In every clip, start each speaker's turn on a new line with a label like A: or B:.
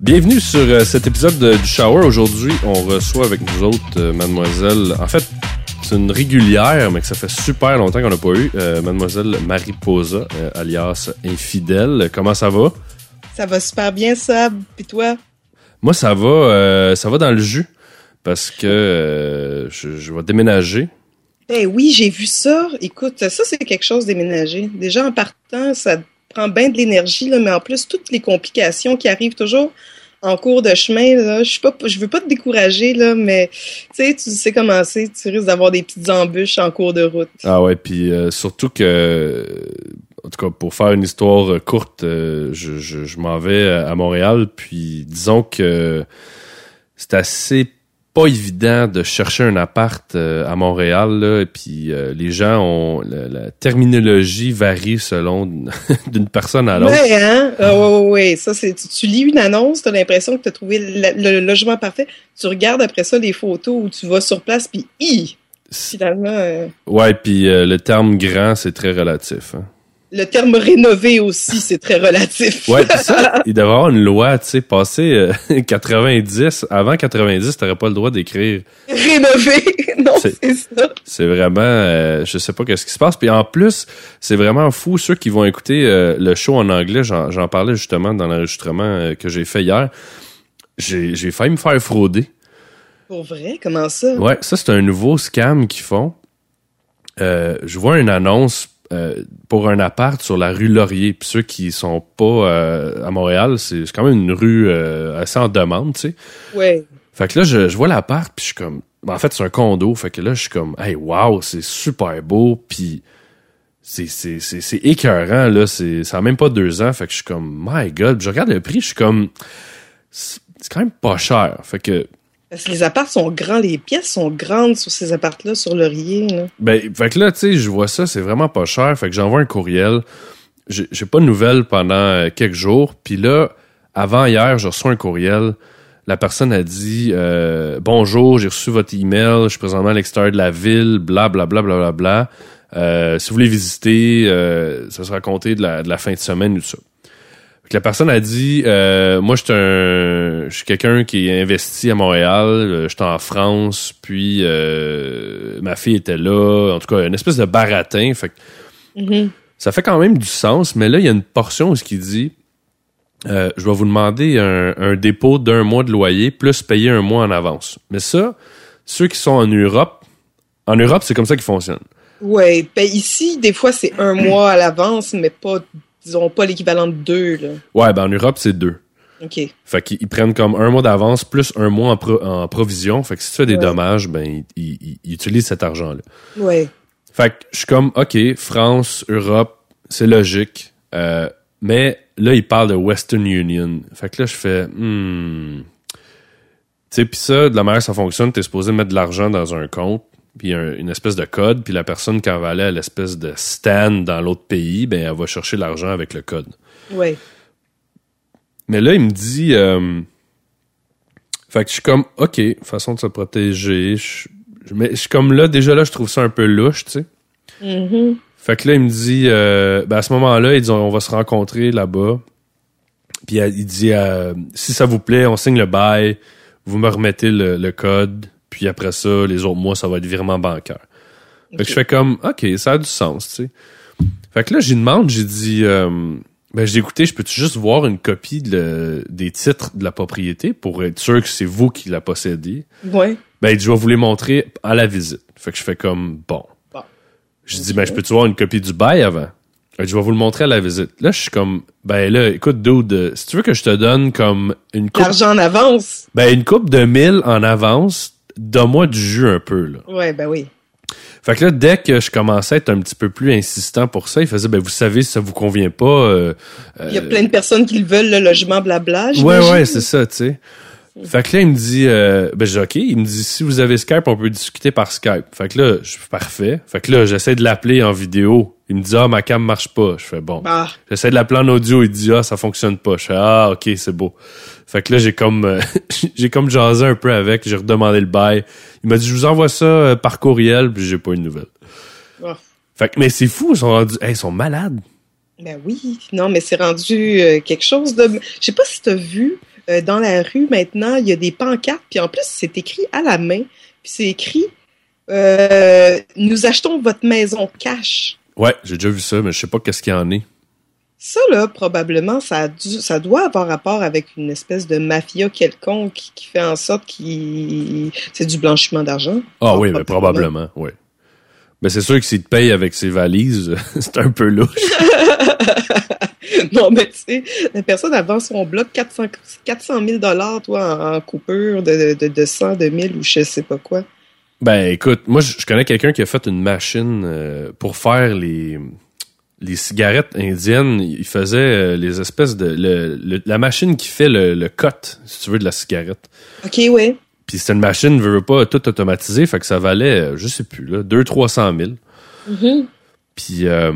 A: Bienvenue sur euh, cet épisode de- du Shower. Aujourd'hui, on reçoit avec nous autres euh, mademoiselle... En fait, c'est une régulière, mais que ça fait super longtemps qu'on n'a pas eu. euh, mademoiselle Mariposa, euh, alias Infidèle. Comment ça va?
B: Ça va super bien, Sab. Puis toi?
A: Moi, ça va, euh, ça va dans le jus. Parce que je, je vais déménager.
B: Ben oui, j'ai vu ça. Écoute, ça, c'est quelque chose déménager. Déjà, en partant, ça prend bien de l'énergie, mais en plus, toutes les complications qui arrivent toujours en cours de chemin, là, je suis pas, je veux pas te décourager, là, mais tu sais, tu sais comment c'est, tu risques d'avoir des petites embûches en cours de route.
A: Ah ouais, puis euh, surtout que, en tout cas, pour faire une histoire euh, courte, euh, je, je, je m'en vais à Montréal, puis disons que c'est assez pas évident de chercher un appart euh, à Montréal, là, et puis euh, les gens ont... La, la terminologie varie selon d'une personne à l'autre.
B: Ouais, hein? Ah, ouais, ouais, ouais. Ça, c'est, tu, tu lis une annonce, tu as l'impression que tu as trouvé le, le logement parfait. Tu regardes après ça les photos où tu vas sur place, puis hi! Finalement, euh,
A: Ouais, puis euh, le terme grand, c'est très relatif. hein.
B: Le terme rénové aussi, c'est très relatif.
A: Ouais, ça, il devrait y avoir une loi, tu sais, euh, 90, avant 90, t'aurais pas le droit d'écrire.
B: rénové! non,
A: C'est-
B: ça.
A: C'est vraiment, euh, je sais pas qu'est-ce qui se passe. Puis en plus, c'est vraiment fou ceux qui vont écouter euh, le show en anglais. J'en parlais justement dans l'enregistrement euh, que j'ai fait hier. J'ai failli me faire frauder.
B: Pour vrai, comment ça?
A: Ouais, ça c'est un nouveau scam qu'ils font. Euh, je vois une annonce euh, pour un appart sur la rue Laurier. Puis ceux qui sont pas euh, à Montréal, c'est quand même une rue euh, assez en demande, tu sais.
B: Ouais.
A: Fait que là, je, je vois l'appart, puis je suis comme... ben, en fait, c'est un condo. Fait que là, je suis comme... Hey, wow, c'est super beau, puis c'est c'est c'est c'est écœurant, là. C'est ça a même pas deux ans. Fait que je suis comme... My God. Puis je regarde le prix, je suis comme... C'est quand même pas cher. Fait que...
B: Parce que les apparts sont grands, les pièces sont grandes sur ces apparts-là, sur Laurier. Là.
A: Ben, fait que là, tu sais, je vois ça, c'est vraiment pas cher. Fait que j'envoie un courriel. J'ai pas de nouvelles pendant euh, quelques jours. Puis là, avant hier, je reçois un courriel. La personne a dit euh, Bonjour, j'ai reçu votre email, je suis présentement à l'extérieur de la ville, bla bla bla bla bla bla. Euh, si vous voulez visiter, euh, ça sera compté de la, de la fin de semaine ou ça. La personne a dit euh, Moi, je suis un je suis quelqu'un qui est investi à Montréal, euh, j'étais en France, puis euh, ma fille était là, en tout cas, une espèce de baratin. Fait que
B: Mhm.
A: ça fait quand même du sens, mais là, il y a une portion où ce qui dit euh, je vais vous demander un, un dépôt d'un mois de loyer plus payer un mois en avance. Mais ça, ceux qui sont en Europe, en Europe, c'est comme ça qu'ils fonctionnent.
B: Ouais. Ben ici, des fois, c'est un mois à l'avance, mais pas, disons, pas l'équivalent de deux. Là.
A: Ouais, ben en Europe, c'est deux.
B: OK.
A: Fait qu'ils ils prennent comme un mois d'avance plus un mois en, pro- en provision. Fait que si tu fais des
B: Ouais.
A: dommages, ben ils, ils- ils- ils utilisent cet argent-là.
B: Ouais.
A: Fait que je suis comme, OK, France, Europe, c'est logique. Euh, mais là, il parle de Western Union. Fait que là, je fais, hmm. Tu sais, pis ça, de la manière que ça fonctionne, t'es supposé mettre de l'argent dans un compte, puis un- une espèce de code, puis la personne, quand elle va aller à l'espèce de stand dans l'autre pays, ben, elle va chercher l'argent avec le code.
B: Ouais.
A: Mais là, il me dit, euh, fait que je suis comme, OK, façon de se protéger. Je, je- mais je suis comme là, déjà là, je trouve ça un peu louche, tu sais.
B: Mhm.
A: Fait que là, il me dit, euh, ben à ce moment-là, il dit, on va se rencontrer là-bas. Puis il dit, euh, si ça vous plaît, on signe le bail, vous me remettez le, le code, puis après ça, les autres mois, ça va être virement bancaire. Fait que je fais comme, OK, ça a du sens, tu sais. Fait que là, j'y demande, j'ai dit, euh, ben j'ai écouté, je peux-tu juste voir une copie de le- des titres de la propriété pour être sûr que c'est vous qui la possédez?
B: Ouais.
A: Ben, il dit, je vais vous les montrer à la visite. Fait que je fais comme, bon.
B: Bon.
A: Je dis, ben, je peux-tu voir une copie du bail avant? Je vais vous le montrer à la visite. Là, je suis comme, ben là, écoute, dude, si tu veux que je te donne comme une coupe,
B: L'argent en avance.
A: ben, une coupe de mille en avance, donne-moi du jus un peu, là.
B: Ouais, ben oui.
A: Fait que là, dès que je commençais à être un petit peu plus insistant pour ça, il faisait, ben, vous savez, si ça vous convient pas, euh,
B: Il y a plein de personnes qui le veulent, le logement, blabla.
A: Ouais, ouais, c'est ça, tu sais. Fait que là, il me dit, euh, ben, j'ai OK. Il me dit, si vous avez Skype, on peut discuter par Skype. Fait que là, je suis parfait. Fait que là, j'essaie de l'appeler en vidéo. Il me dit, ah, ma cam marche pas. Je fais, bon.
B: Ah,
A: J'essaie de l'appeler en audio. Il dit, ah, ça fonctionne pas. Je fais, ah, OK, c'est beau. Fait que là, j'ai comme, euh, j'ai comme jasé un peu avec. J'ai redemandé le bail. Il m'a dit, je vous envoie ça euh, par courriel, puis j'ai pas eu de nouvelles.
B: Ah.
A: Fait que, mais c'est fou, ils sont rendus, hey, ils sont malades.
B: ben oui. Non, mais c'est rendu euh, quelque chose de. Je sais pas si tu as vu euh, dans la rue maintenant, il y a des pancartes, puis en plus, c'est écrit à la main, puis c'est écrit euh, Nous achetons votre maison cash.
A: Ouais, j'ai déjà vu ça, mais je sais pas qu'est-ce qu'il y en est.
B: Ça, là, probablement, ça, a dû- ça doit avoir rapport avec une espèce de mafia quelconque qui, qui fait en sorte qu'il c'est du blanchiment d'argent.
A: Ah oui, mais probablement, oui. Mais c'est sûr que s'il te paye avec ses valises, c'est un peu louche.
B: non, mais tu sais, la personne vend son bloc 400, 400 000 dollars, toi, en, en coupure de, de, de 100, de 1000 ou je sais pas quoi.
A: Ben écoute, moi je connais quelqu'un qui a fait une machine euh, pour faire les les cigarettes indiennes. Il faisait euh, les espèces de le, le- la machine qui fait le, le cut, si tu veux, de la cigarette.
B: OK, ouais.
A: Puis c'était une machine, veut veut pas, tout automatisé, fait que ça valait, euh, je sais plus, là, 2 300 000.
B: Mhm.
A: Puis euh,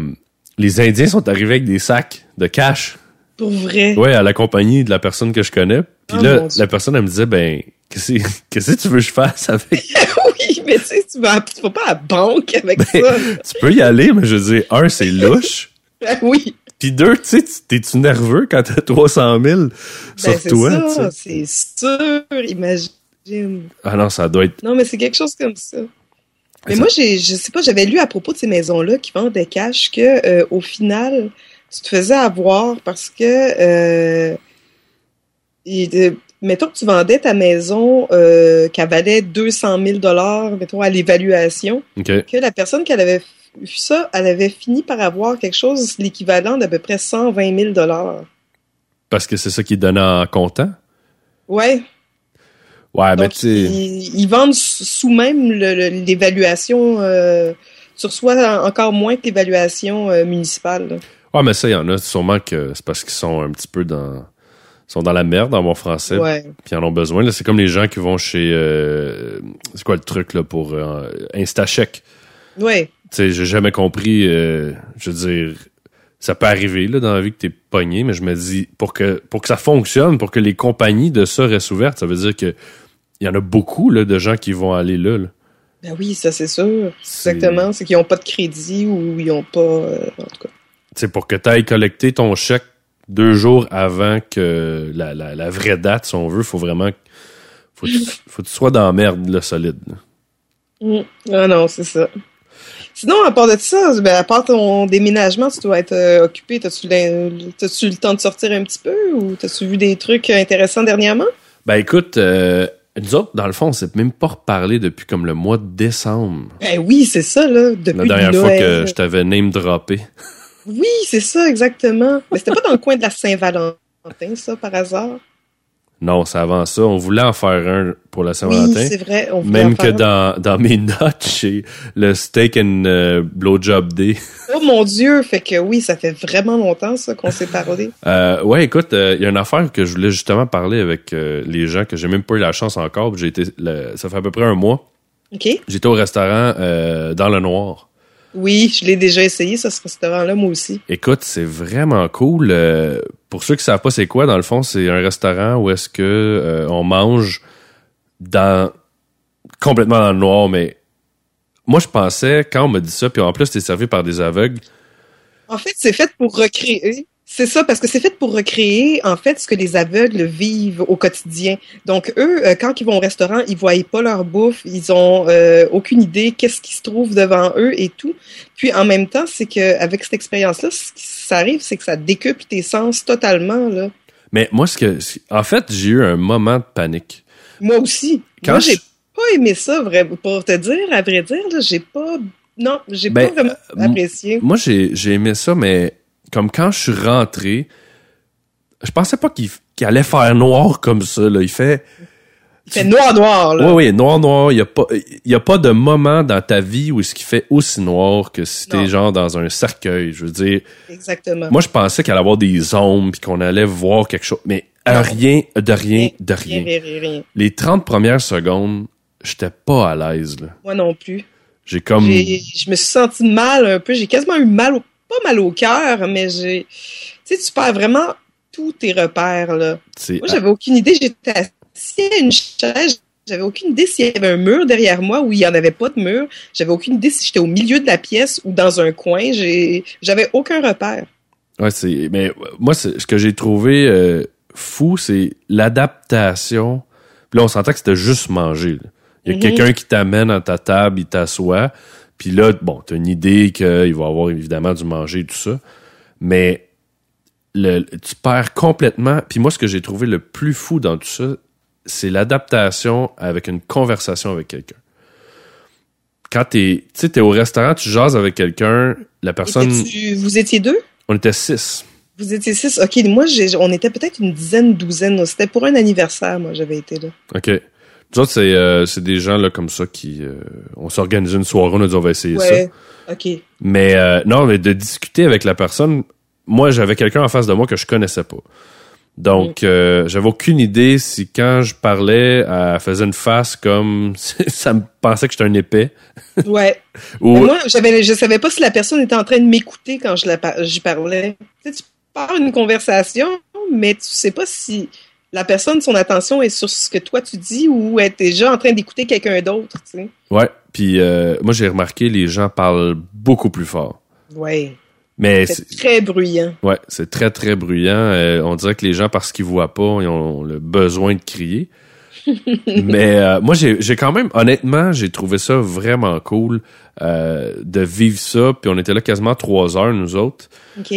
A: les Indiens sont arrivés avec des sacs de cash,
B: Pour vrai?
A: ouais, à la compagnie de la personne que je connais. Puis
B: Oh,
A: là, la personne, elle me disait, ben, qu'est-ce que tu veux que je fasse avec?
B: Oui, mais tu sais, tu vas, tu vas pas à la banque avec
A: Ben,
B: ça.
A: Tu peux y aller, mais je veux dire, un, c'est louche.
B: Ben oui.
A: Puis deux, tu sais, tu- t'es-tu nerveux quand t'as 300 000
B: Ben,
A: sur
B: c'est
A: toi?
B: c'est sûr, imagine.
A: Ah non, ça doit être...
B: Non, mais c'est quelque chose comme ça. Mais
A: Ça-
B: moi, j'ai, je sais pas, j'avais lu à propos de ces maisons-là qui vendent des cash que, euh, au final, tu te faisais avoir parce que, euh, euh, mettons que tu vendais ta maison euh, qui valait 200 000 dollars, mettons à l'évaluation, que la personne qui avait vu ça, elle avait fini par avoir quelque chose l'équivalent d'à peu près 120 000 dollars.
A: Parce que c'est ça qui est donné en comptant?
B: Ouais.
A: Ouais, mais
B: Donc,
A: tu sais...
B: ils, ils vendent sous même l'évaluation. Euh, tu reçois en- encore moins que l'évaluation euh, municipale. là.
A: Ouais, mais ça, il y en a sûrement que c'est parce qu'ils sont un petit peu dans... sont dans la merde, en bon français.
B: Ouais.
A: Puis ils en ont besoin. C'est comme les gens qui vont chez... euh, C'est quoi le truc, là, pour Instacheck?
B: Ouais.
A: Tu sais, j'ai jamais compris... je veux dire... Ça peut arriver, là, dans la vie que t'es pogné, mais je me dis, pour que, pour que ça fonctionne, pour que les compagnies de ça restent ouvertes, ça veut dire que il y en a beaucoup, là, de gens qui vont aller là, là.
B: Ben oui, ça c'est sûr.
A: C'est-
B: Exactement. C'est qu'ils n'ont pas de crédit ou ils n'ont pas. euh, en tout cas.
A: Tu sais, pour que tu ailles collecter ton chèque deux jours avant que la, la, la vraie date, si on veut, faut vraiment faut que tu, faut que tu sois dans la merde, là, solide. là.
B: Mm. Ah non, c'est ça. Sinon, à part de ça, ben, à part ton déménagement, tu dois être euh, occupé. T'as-tu le temps de sortir un petit peu ou t'as-tu vu des trucs intéressants dernièrement?
A: Ben écoute, euh, nous autres, dans le fond, on s'est même pas reparlé depuis comme le mois de décembre.
B: Ben oui, c'est ça, là. Depuis
A: La dernière fois que je t'avais name droppé.
B: Oui, c'est ça, exactement. Mais c'était pas dans le coin de la Saint-Valentin, ça, par hasard?
A: Non, c'est avant ça. On voulait en faire un pour la Saint-Valentin.
B: Oui, c'est vrai. On voulait
A: même
B: en
A: que
B: faire un.
A: dans, dans mes notes, j'ai le steak and euh, blowjob day.
B: Oh mon Dieu! Fait que oui, ça fait vraiment longtemps, ça, qu'on s'est parlé.
A: Euh, ouais, écoute, il y a une affaire que je voulais justement parler avec euh, les gens que j'ai même pas eu la chance encore. J'ai été, le- ça fait à peu près un mois.
B: OK?
A: J'étais au restaurant euh, dans le noir.
B: Oui, je l'ai déjà essayé, ça, ce restaurant-là, moi aussi.
A: Écoute, c'est vraiment cool. Euh, pour ceux qui savent pas c'est quoi, dans le fond, c'est un restaurant où est-ce que euh, on mange dans complètement dans le noir. Mais moi, je pensais quand on m'a dit ça, puis en plus, t'es servi par des aveugles.
B: En fait, c'est fait pour recréer. C'est ça, parce que c'est fait pour recréer, en fait, ce que les aveugles vivent au quotidien. Donc, eux, euh, quand ils vont au restaurant, ils voient pas leur bouffe, ils ont euh, aucune idée qu'est-ce qui se trouve devant eux et tout. Puis, en même temps, c'est que avec cette expérience-là, ce qui ça arrive, c'est que ça décuple tes sens totalement, là.
A: Mais moi, ce que, en fait, j'ai eu un moment de panique.
B: Moi aussi.
A: Quand
B: Moi, j'ai
A: je-
B: pas aimé ça, vrai, pour te dire, à vrai dire, j'ai pas... Non, j'ai
A: Ben,
B: pas vraiment
A: euh,
B: apprécié.
A: Moi, j'ai j'ai aimé ça, mais comme quand je suis rentré, je pensais pas qu'il allait faire noir comme ça. Là. Il fait,
B: Il fait noir-noir, là.
A: oui, oui, noir, noir. Il y a pas, y a pas de moment dans ta vie où ce qui fait aussi noir que si t'es genre dans un cercueil. Je veux dire,
B: Exactement.
A: moi, je pensais qu'il allait avoir des ombres puis qu'on allait voir quelque chose, mais
B: Non.
A: rien, de rien, de
B: Rien,
A: rien.
B: rien.
A: Les 30 premières secondes, j'étais pas à l'aise.
B: Moi non plus.
A: J'ai comme,
B: Je me suis senti mal un peu. J'ai quasiment eu mal, au, pas mal au cœur, mais j'ai. Tu sais, tu perds vraiment tous tes repères, là. Moi, j'avais aucune idée. J'étais assis à une chaise. J'avais aucune idée s'il y avait un mur derrière moi ou il n'y en avait pas de mur. J'avais aucune idée si j'étais au milieu de la pièce ou dans un coin. J'ai, j'avais aucun repère.
A: Ouais, c'est. Mais moi, ce que j'ai trouvé euh, fou, c'est l'adaptation. Puis là, on sentait que c'était juste manger. là. Il y a
B: Mhm.
A: quelqu'un qui t'amène à ta table, il t'assoit. Puis là, bon, t'as une idée qu'il va avoir évidemment du manger et tout ça. Mais le, tu perds complètement. Puis moi, ce que j'ai trouvé le plus fou dans tout ça, c'est l'adaptation avec une conversation avec quelqu'un. Quand t'es, tu sais, t'es au restaurant, tu jases avec quelqu'un, la personne,
B: Vous étiez deux?
A: on était six.
B: Vous étiez six? OK, moi, on était peut-être une dizaine, douzaine. C'était pour un anniversaire, moi, j'avais été là.
A: OK. Nous autres, c'est, euh, c'est des gens là comme ça qui, euh, on s'organise une soirée, on a dit on va essayer ça.
B: Ouais. OK.
A: Mais euh, non, mais de discuter avec la personne, moi j'avais quelqu'un en face de moi que je connaissais pas. Donc
B: Mm.
A: euh, j'avais aucune idée si quand je parlais, elle faisait une face comme ça me pensait que j'étais un épais
B: Ouais.
A: ou
B: Moi, j'avais, je savais pas si la personne était en train de m'écouter quand je la j'y parlais. Tu sais, tu parles une conversation, mais tu sais pas si la personne, son attention est sur ce que toi tu dis ou est déjà en train d'écouter quelqu'un d'autre, tu sais?
A: ouais. Puis euh, moi j'ai remarqué les gens parlent beaucoup plus fort.
B: Ouais.
A: Mais
B: C'est très bruyant.
A: ouais, c'est très très bruyant. Euh, on dirait que les gens parce qu'ils voient pas, ils ont le besoin de crier. Mais euh, moi, j'ai j'ai quand même, honnêtement, j'ai trouvé ça vraiment cool euh, de vivre ça. Puis on était là quasiment trois heures, nous autres.
B: OK?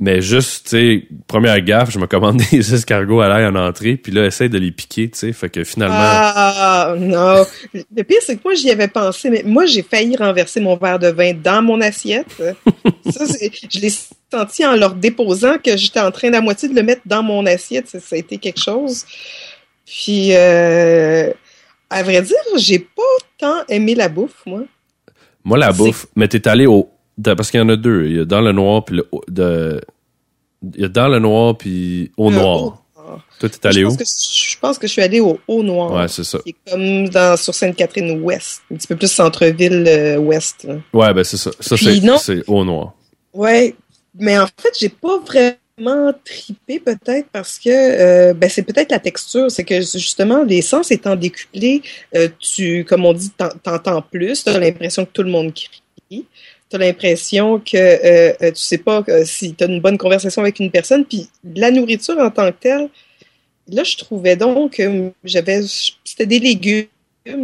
A: Mais juste, tu sais, première gaffe, je me commande des escargots à l'ail en entrée. Puis là, essaye de les piquer, tu sais. Fait que finalement...
B: Ah, non. Le pire, c'est que moi, j'y avais pensé, mais moi, j'ai failli renverser mon verre de vin dans mon assiette. Ça, je l'ai senti en leur déposant que j'étais en train, la moitié, de le mettre dans mon assiette. Ça, ça a été quelque chose. Puis, euh, à vrai dire, j'ai pas tant aimé la bouffe, moi.
A: Moi, la bouffe, mais t'es allé au... de- parce qu'il y en a deux. Il y a dans le noir, puis le... De, il y a dans le noir, puis au noir. Toi, t'es allé
B: je
A: où?
B: que, je pense que je suis allée au Haut Noir.
A: Ouais, c'est ça.
B: comme dans, sur Sainte-Catherine-Ouest. Un petit peu plus centre-ville euh.
A: Ouais, ben c'est ça. Ça, c'est
B: non.
A: c'est au noir.
B: Ouais, mais en fait, j'ai pas vraiment tripé peut-être parce que euh, ben, c'est peut-être la texture, c'est que justement les sens étant décuplés, euh, tu comme on dit t'en- t'entends plus, tu as l'impression que tout le monde crie. Tu as l'impression que euh, euh, tu sais pas que si tu as une bonne conversation avec une personne puis la nourriture en tant que telle là je trouvais donc que j'avais c'était des légumes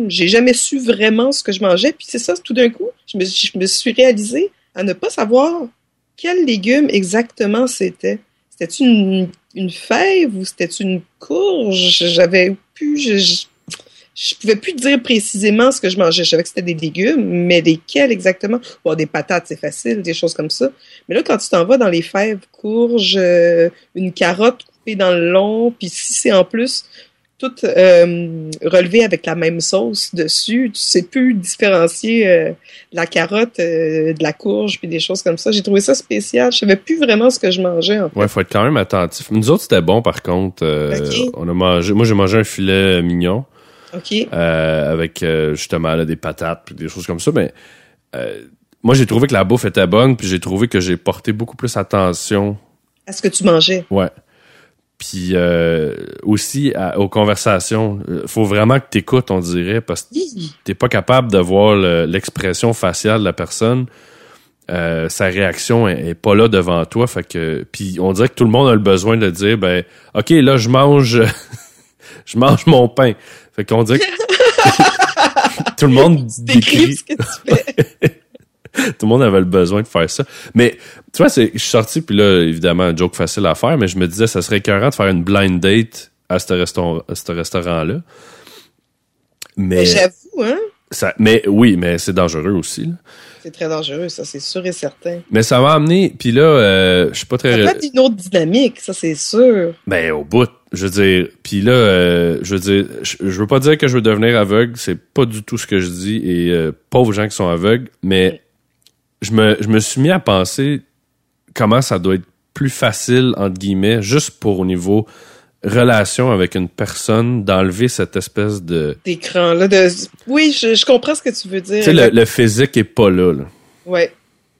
B: j'ai jamais su vraiment ce que je mangeais puis c'est ça tout d'un coup je me, suis réalisé à ne pas savoir quel légume exactement c'était. C'était une, une fève ou c'était une courge? J'avais plus, je, je, je pouvais plus dire précisément ce que je mangeais. Je savais que c'était des légumes, mais lesquels exactement? Bon, des patates, c'est facile, des choses comme ça. Mais là, quand tu t'en vas dans les fèves, courge, euh, une carotte coupée dans le long, puis si c'est en plus tout euh, relevé avec la même sauce dessus, tu sais plus différencier euh, la carotte, euh, de la courge, puis des choses comme ça. J'ai trouvé ça spécial. Je savais plus vraiment ce que je mangeais. En fait.
A: Ouais, faut être quand même attentif. Nous autres, c'était bon, par contre. Euh. On a mangé... Moi, j'ai mangé un filet mignon
B: OK.
A: euh, avec, euh, justement, là, des patates puis des choses comme ça, mais... euh, moi, j'ai trouvé que la bouffe était bonne, puis j'ai trouvé que j'ai porté beaucoup plus attention
B: À ce que tu mangeais.
A: Ouais. Puis aussi à- aux conversations, faut vraiment que t'écoutes, on dirait, parce que t'es pas capable de voir le- l'expression faciale de la personne. Euh, sa réaction est, est pas là devant toi, fait que puis on dirait que tout le monde a le besoin de dire ben ok là je mange je mange mon pain, fait qu'on dirait que tout le monde décrit
B: ce que tu fais.
A: tout le monde avait le besoin de faire ça. Mais tu vois, c'est, je suis sorti, puis là, évidemment, un joke facile à faire, mais je me disais, ça serait écœurant de faire une blind date à ce, à ce restaurant-là. Mais,
B: Mais J'avoue, hein?
A: ça, mais oui, mais c'est dangereux aussi. là.
B: C'est très dangereux, ça, c'est sûr et certain.
A: Mais ça m'a amené, puis là, euh, je suis pas
B: Ça
A: très...
B: peut être une autre dynamique, ça, c'est sûr.
A: Ben, au bout, je veux dire. Puis là, euh, je veux dire, je, je veux pas dire que je veux devenir aveugle, c'est pas du tout ce que je dis, et euh, pauvres gens qui sont aveugles, mais je me, je me suis mis à penser comment ça doit être plus facile, entre guillemets, juste pour au niveau relation avec une personne, d'enlever cette espèce de...
B: D'écran, là, de... Oui, je, je comprends ce que tu veux dire.
A: Tu sais, le, le physique est pas là. là.
B: Ouais.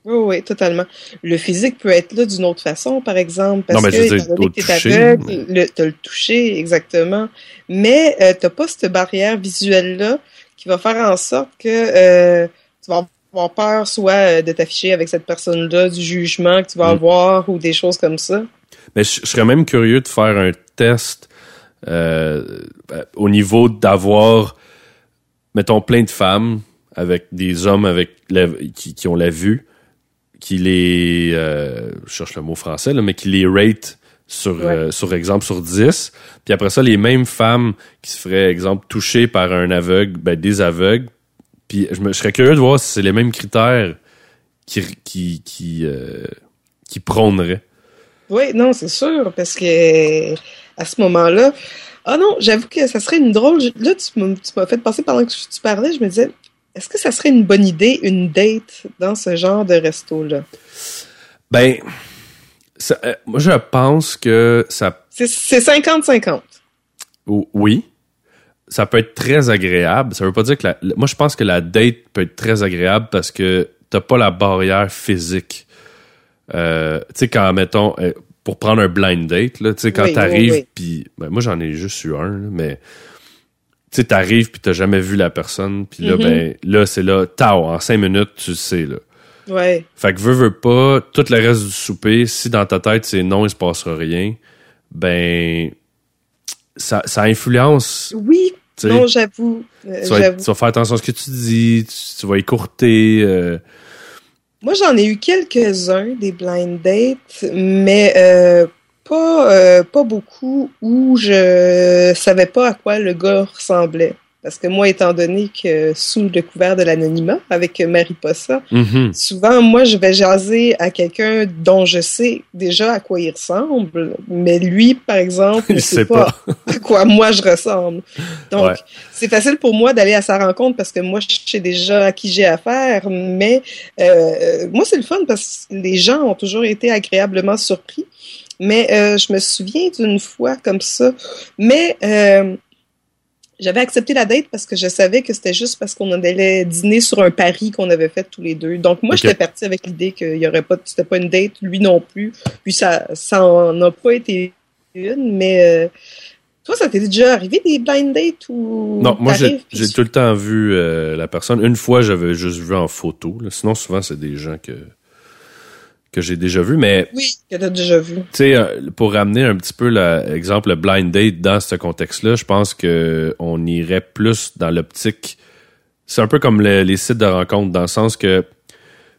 B: Oui, oui, totalement. Le physique peut être là d'une autre façon, par exemple, parce
A: Non, mais
B: que,
A: je
B: t'es
A: toucher,
B: aveugle, le, toucher, exactement. Mais euh, t'as pas cette barrière visuelle-là qui va faire en sorte que euh, tu vas avoir peur soit euh, de t'afficher avec cette personne-là, du jugement que tu vas
A: Mm.
B: avoir ou des choses comme ça.
A: Mais je, serais même curieux de faire un test euh, au niveau d'avoir, mettons, plein de femmes avec des hommes avec qui, qui, ont la vue, qui les, euh, je cherche le mot français, là, mais qui les rate sur, euh, sur exemple sur 10. Puis après ça, les mêmes femmes qui se feraient, exemple, touchées par un aveugle, ben, des aveugles. Puis je, me, je serais curieux de voir si c'est les mêmes critères qui, qui, qui, euh, qui prôneraient.
B: Oui, non, c'est sûr, parce que à ce moment-là, ah non, j'avoue que ça serait une drôle. Là, tu m'as fait passer pendant que tu parlais, je me disais, est-ce que ça serait une bonne idée, une date dans ce genre de resto-là?
A: Ben, euh, moi, je pense que ça.
B: C'est 50-50.
A: Oui. Ça peut être très agréable. Ça veut pas dire que la. Moi, je pense que la date peut être très agréable parce que t'as pas la barrière physique. Euh, tu sais, quand, mettons, euh, pour prendre un blind date, là, tu sais, quand t'arrives, puis ben, moi, j'en ai juste eu un, mais tu sais, t'arrives puis t'as jamais vu la personne, puis là, mm-hmm. ben, là, c'est là, tao, en cinq minutes, tu sais, là.
B: Ouais.
A: Fait que veux, veux pas, tout le reste du souper, si dans ta tête c'est non, il se passera rien, ben, ça, ça influence.
B: Oui, non, j'avoue.
A: Euh, tu, vas faire attention à ce que tu dis, tu, vas écourter. Euh.
B: Moi, j'en ai eu quelques-uns, des blind dates, mais euh, pas, pas beaucoup où je savais pas à quoi le gars ressemblait. Parce que moi, étant donné que sous le couvert de l'anonymat avec Mariposa, mm souvent, moi, je vais jaser à quelqu'un dont je sais déjà à quoi il ressemble, mais lui, par exemple, ne sait pas, à quoi moi je ressemble. Donc, c'est facile pour moi d'aller à sa rencontre parce que moi, je sais déjà à qui j'ai affaire, mais euh, moi, c'est le fun parce que les gens ont toujours été agréablement surpris. Mais euh, je me souviens d'une fois comme ça. Mais euh, j'avais accepté la date parce que je savais que c'était juste parce qu'on allait dîner sur un pari qu'on avait fait tous les deux. Donc moi, j'étais partie avec l'idée qu'il y aurait pas, c'était pas une date, lui non plus. Puis ça, ça en a pas été une, mais euh, toi, ça t'est déjà arrivé des blind dates ou
A: Non, moi j'ai, tout le temps vu euh, la personne. Une fois, j'avais juste vu en photo. Sinon, souvent c'est des gens que que j'ai déjà vu, mais...
B: Oui, que t'as déjà vu. Tu
A: sais, euh, pour ramener un petit peu l'exemple le blind date dans ce contexte-là, je pense que on irait plus dans l'optique... C'est un peu comme les sites de rencontres, dans le sens que, tu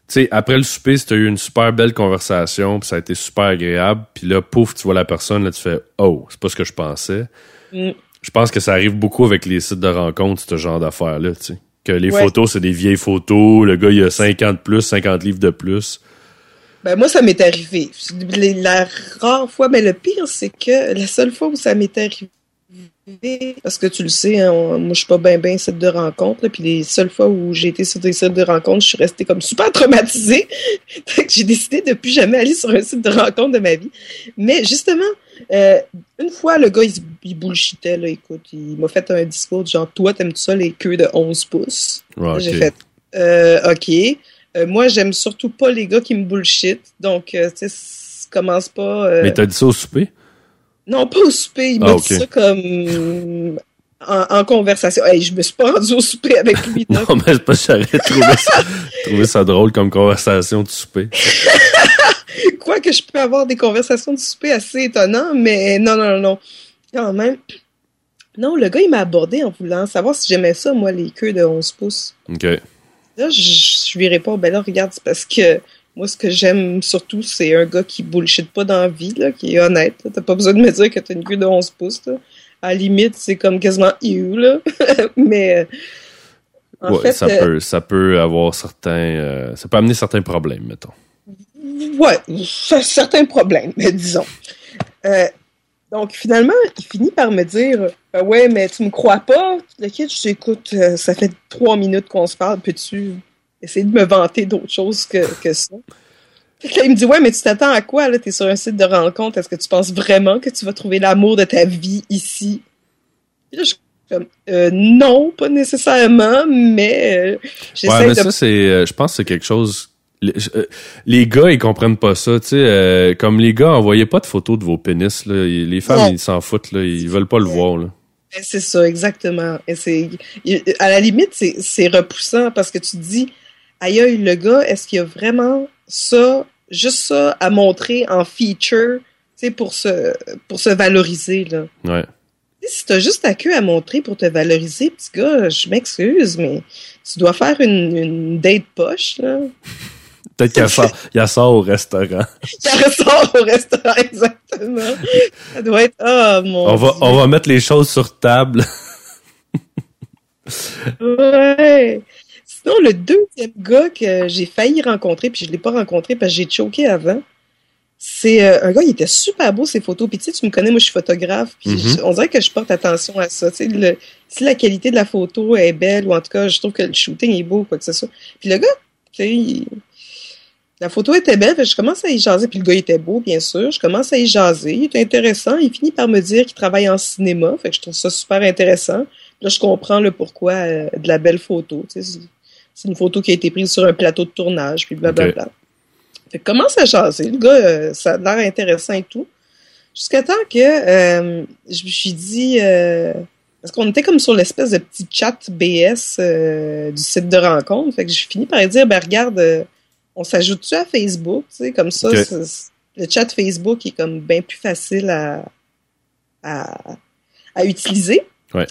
A: sais, après le souper, si t'as eu une super belle conversation, puis ça a été super agréable, puis là, pouf, tu vois la personne, là, tu fais « Oh, c'est pas ce que je pensais mm. Je pense que ça arrive beaucoup avec les sites de rencontres, ce genre d'affaires-là, tu sais. Que les photos, c'est des vieilles photos, le gars, il a 50 plus, 50 livres de plus
B: ben, moi, ça m'est arrivé. La rare fois, mais le pire, c'est que la seule fois où ça m'est arrivé, parce que tu le sais, hein, moi, je suis pas bien, bien site de rencontre, puis les seules fois où j'ai été sur des sites de rencontre, je suis restée comme super traumatisée. j'ai décidé de plus jamais aller sur un site de rencontre de ma vie. Mais justement, euh, une fois, le gars, il, il bullshitait, là, écoute, il m'a fait un discours genre, toi, t'aimes ça les queues de 11 pouces? J'ai fait, euh, OK. Euh, moi, j'aime surtout pas les gars qui me bullshit. Donc, euh, tu sais, commence pas.
A: Euh, Mais t'as dit ça au souper?
B: Non, pas au souper. Il m'a ah, dit ça comme en, conversation. Hey, je me suis pas rendu au souper avec lui.
A: non, mais c'est pas j'aurais trouvé ça, trouvé ça drôle comme conversation de souper.
B: Quoique je peux avoir des conversations de souper assez étonnantes, mais non, non, non. Quand même. Non, le gars, il m'a abordé en voulant savoir si j'aimais ça, moi, les queues de 11 pouces.
A: OK.
B: Là, je, lui réponds, ben là, regarde, c'est parce que moi, ce que j'aime surtout, c'est un gars qui bullshit pas dans la vie, là, qui est honnête. T'as pas besoin de me dire que t'as une queue de 11 pouces. Là. À la limite, c'est comme quasiment you, là. Mais. Euh,
A: en ouais, fait, ça, euh, peut, ça peut avoir certains. Euh, ça peut amener certains problèmes, mettons.
B: Ouais, certains problèmes, mais disons. Donc, finalement, il finit par me dire ben Ouais, mais tu me crois pas. Le kid, je écoute, euh, ça fait trois minutes qu'on se parle, peux-tu essayer de me vanter d'autre chose que, que ça? Il me dit Ouais, mais tu t'attends à quoi là? T'es sur un site de rencontre, est-ce que tu penses vraiment que tu vas trouver l'amour de ta vie ici? Là, je comme, euh, non, pas nécessairement, mais euh,
A: j'essaie ouais, mais ça, c'est, je pense que c'est quelque chose euh, les, gars, ils comprennent pas ça, tu sais. Euh, comme les gars, envoyez pas de photos de vos pénis, là. Les femmes, ils s'en foutent, là. Ils veulent pas le voir, là.
B: C'est ça, exactement. Et c'est, à la limite, c'est repoussant parce que tu te dis, aïe, le gars, est-ce qu'il y a vraiment ça, juste ça à montrer en feature sais, pour se, pour se valoriser, là?
A: Ouais.
B: Si t'as juste ta queue à montrer pour te valoriser, petit gars, je m'excuse, mais tu dois faire une, une date poche, là.
A: Peut-être qu'il y a ça au restaurant.
B: Il y a ça au restaurant, exactement. Ça doit être, oh mon
A: On va,
B: Dieu.
A: on va mettre les choses sur table.
B: Ouais. Sinon, le deuxième gars que j'ai failli rencontrer, puis je l'ai pas rencontré parce que j'ai choqué avant, c'est euh, un gars, il était super beau, ses photos. Puis tu sais, tu me connais, moi, je suis photographe. Puis
A: Mhm.
B: je- on dirait que je porte attention à ça. Tu sais, le- si la qualité de la photo est belle, ou en tout cas, je trouve que le shooting est beau, quoi que ce soit. Puis le gars, tu sais, il- la photo était belle, je commence à y jaser. Puis le gars, il était beau, bien sûr. Je commence à y jaser. Il était intéressant. Il finit par me dire qu'il travaille en cinéma. Fait que je trouve ça super intéressant. Là, je comprends le pourquoi euh, de la belle photo. C'est- une photo qui a été prise sur un plateau de tournage, puis blablabla. Fait que commence à jaser. Le gars, euh, ça a l'air intéressant et tout. Jusqu'à temps que euh, je me suis dit... euh, parce qu'on était comme sur l'espèce de petit chat BS du site de rencontre. Fait que j'ai fini par dire, ben regarde, on s'ajoute-tu à Facebook? Tu sais, comme ça, le chat Facebook est comme bien plus facile à, à, à utiliser.
A: Ouais.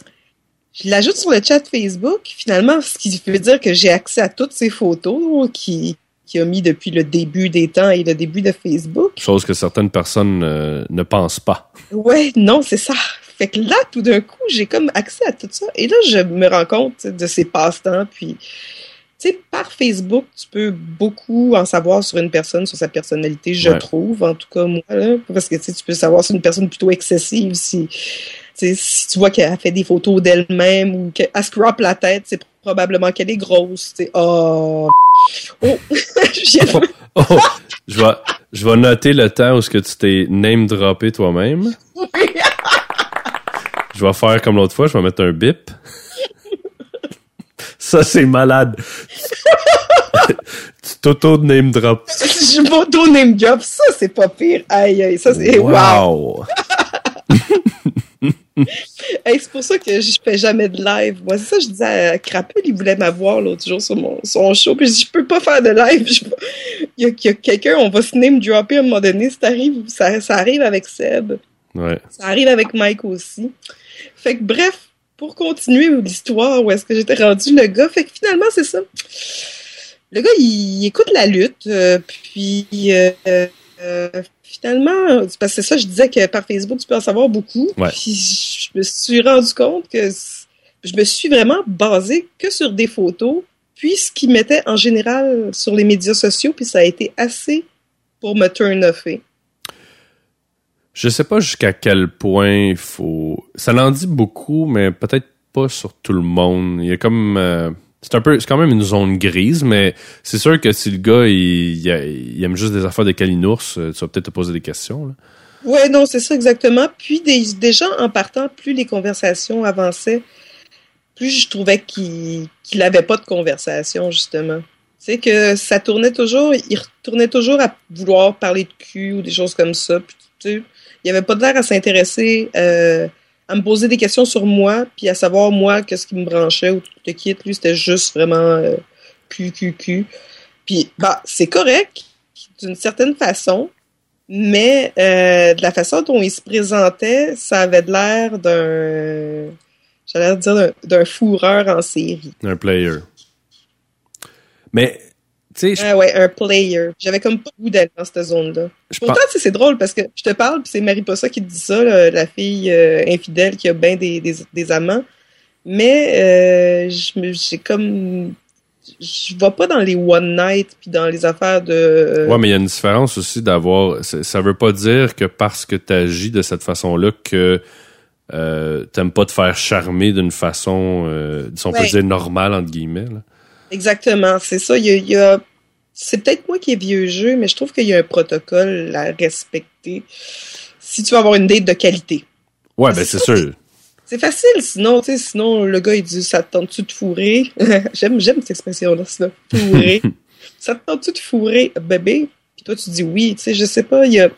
B: Je l'ajoute sur le chat Facebook, finalement, ce qui veut dire que j'ai accès à toutes ces photos qui, qui a mis depuis le début des temps et le début de Facebook.
A: Chose que certaines personnes euh, ne pensent pas.
B: Ouais, non, c'est ça. Fait que là, tout d'un coup, j'ai comme accès à tout ça. Et là, je me rends compte de ces passe-temps. Puis, tu sais, par Facebook, tu peux beaucoup en savoir sur une personne, sur sa personnalité, je
A: Ouais.
B: trouve. En tout cas, moi, là, parce que tu peux savoir si c'est une personne plutôt excessive, si, tu sais, si tu vois qu'elle a fait des photos d'elle-même ou qu'elle se crop la tête, c'est probablement qu'elle est grosse. Sais, oh, oh, J'ai-
A: Oh, je vais, je vais noter le temps où ce que tu t'es name droppé toi-même. Je vais faire comme l'autre fois, je vais mettre un bip. Ça, c'est malade. tu t'auto name drop.
B: je m'auto name job, ça c'est pas pire. Aïe aïe, ça c'est wow.
A: Wow.
B: Hey, c'est pour ça que je fais jamais de live. Moi, c'est ça que je disais à Crapule, il voulait m'avoir l'autre jour sur mon, son show, puis je dis, je peux pas faire de live. Je peux- Il y a, il y a quelqu'un, on va se name dropper à un moment donné, ça arrive, ça, ça arrive avec Seb,
A: Ouais.
B: ça arrive avec Mike aussi. Fait que bref, pour continuer l'histoire, où est-ce que j'étais rendu, le gars, fait que finalement, c'est ça. Le gars, il, il écoute la lutte, euh, puis euh, euh, finalement, parce que c'est ça, je disais que par Facebook, tu peux en savoir beaucoup.
A: Ouais.
B: Puis je me suis rendu compte que je me suis vraiment basé que sur des photos, puis ce qu'il mettait en général sur les médias sociaux, puis ça a été assez pour me turn offer.
A: Je sais pas jusqu'à quel point il faut. Ça en dit beaucoup, mais peut-être pas sur tout le monde. Il y a comme. euh, C'est un peu. C'est quand même une zone grise, mais c'est sûr que si le gars il, aime juste des affaires de calinours, euh, tu vas peut-être te poser des questions. Là.
B: Ouais, non, c'est ça exactement. Puis des, déjà en partant, plus les conversations avançaient, plus je trouvais qu'il qu'il avait pas de conversation justement. C'est que ça tournait toujours, il retournait toujours à vouloir parler de cul ou des choses comme ça. Il avait pas l'air à s'intéresser, euh, à me poser des questions sur moi, puis à savoir moi qu'est-ce qui me branchait ou tout kit. Lui, c'était juste vraiment euh, cul. Puis bah c'est correct d'une certaine façon. Mais euh, de la façon dont il se présentait, ça avait l'air d'un. J'allais dire d'un fourreur en série.
A: Un player. Mais,
B: Ah ouais, un player. J'avais comme pas le goût d'aller dans cette zone-là. Pourtant,
A: pense.
B: c'est drôle parce que je te parle, puis c'est Mariposa qui te dit ça, là, la fille euh, infidèle qui a bien des, des, des amants. Mais euh, je me- j'ai comme. Je vais pas dans les one night puis dans les affaires de. euh,
A: Ouais, mais il y a une différence aussi d'avoir. Ça veut pas dire que parce que tu agis de cette façon-là que euh, t'aimes pas te faire charmer d'une façon, euh, si on peut
B: Ouais.
A: dire normale entre guillemets. Là.
B: Exactement, c'est ça. Il y a, il y a- c'est peut-être moi qui ai vieux jeu, mais je trouve qu'il y a un protocole à respecter si tu veux avoir une date de qualité.
A: Ouais, ben
B: c'est
A: sûr.
B: C'est facile, sinon, tu sais, sinon le gars il dit ça te tente-tu de fourrer? j'aime, j'aime cette expression-là, ça. Fourrer. ça te tente-tu de fourrer, bébé? Puis toi tu dis oui, tu sais, je sais pas, il y a.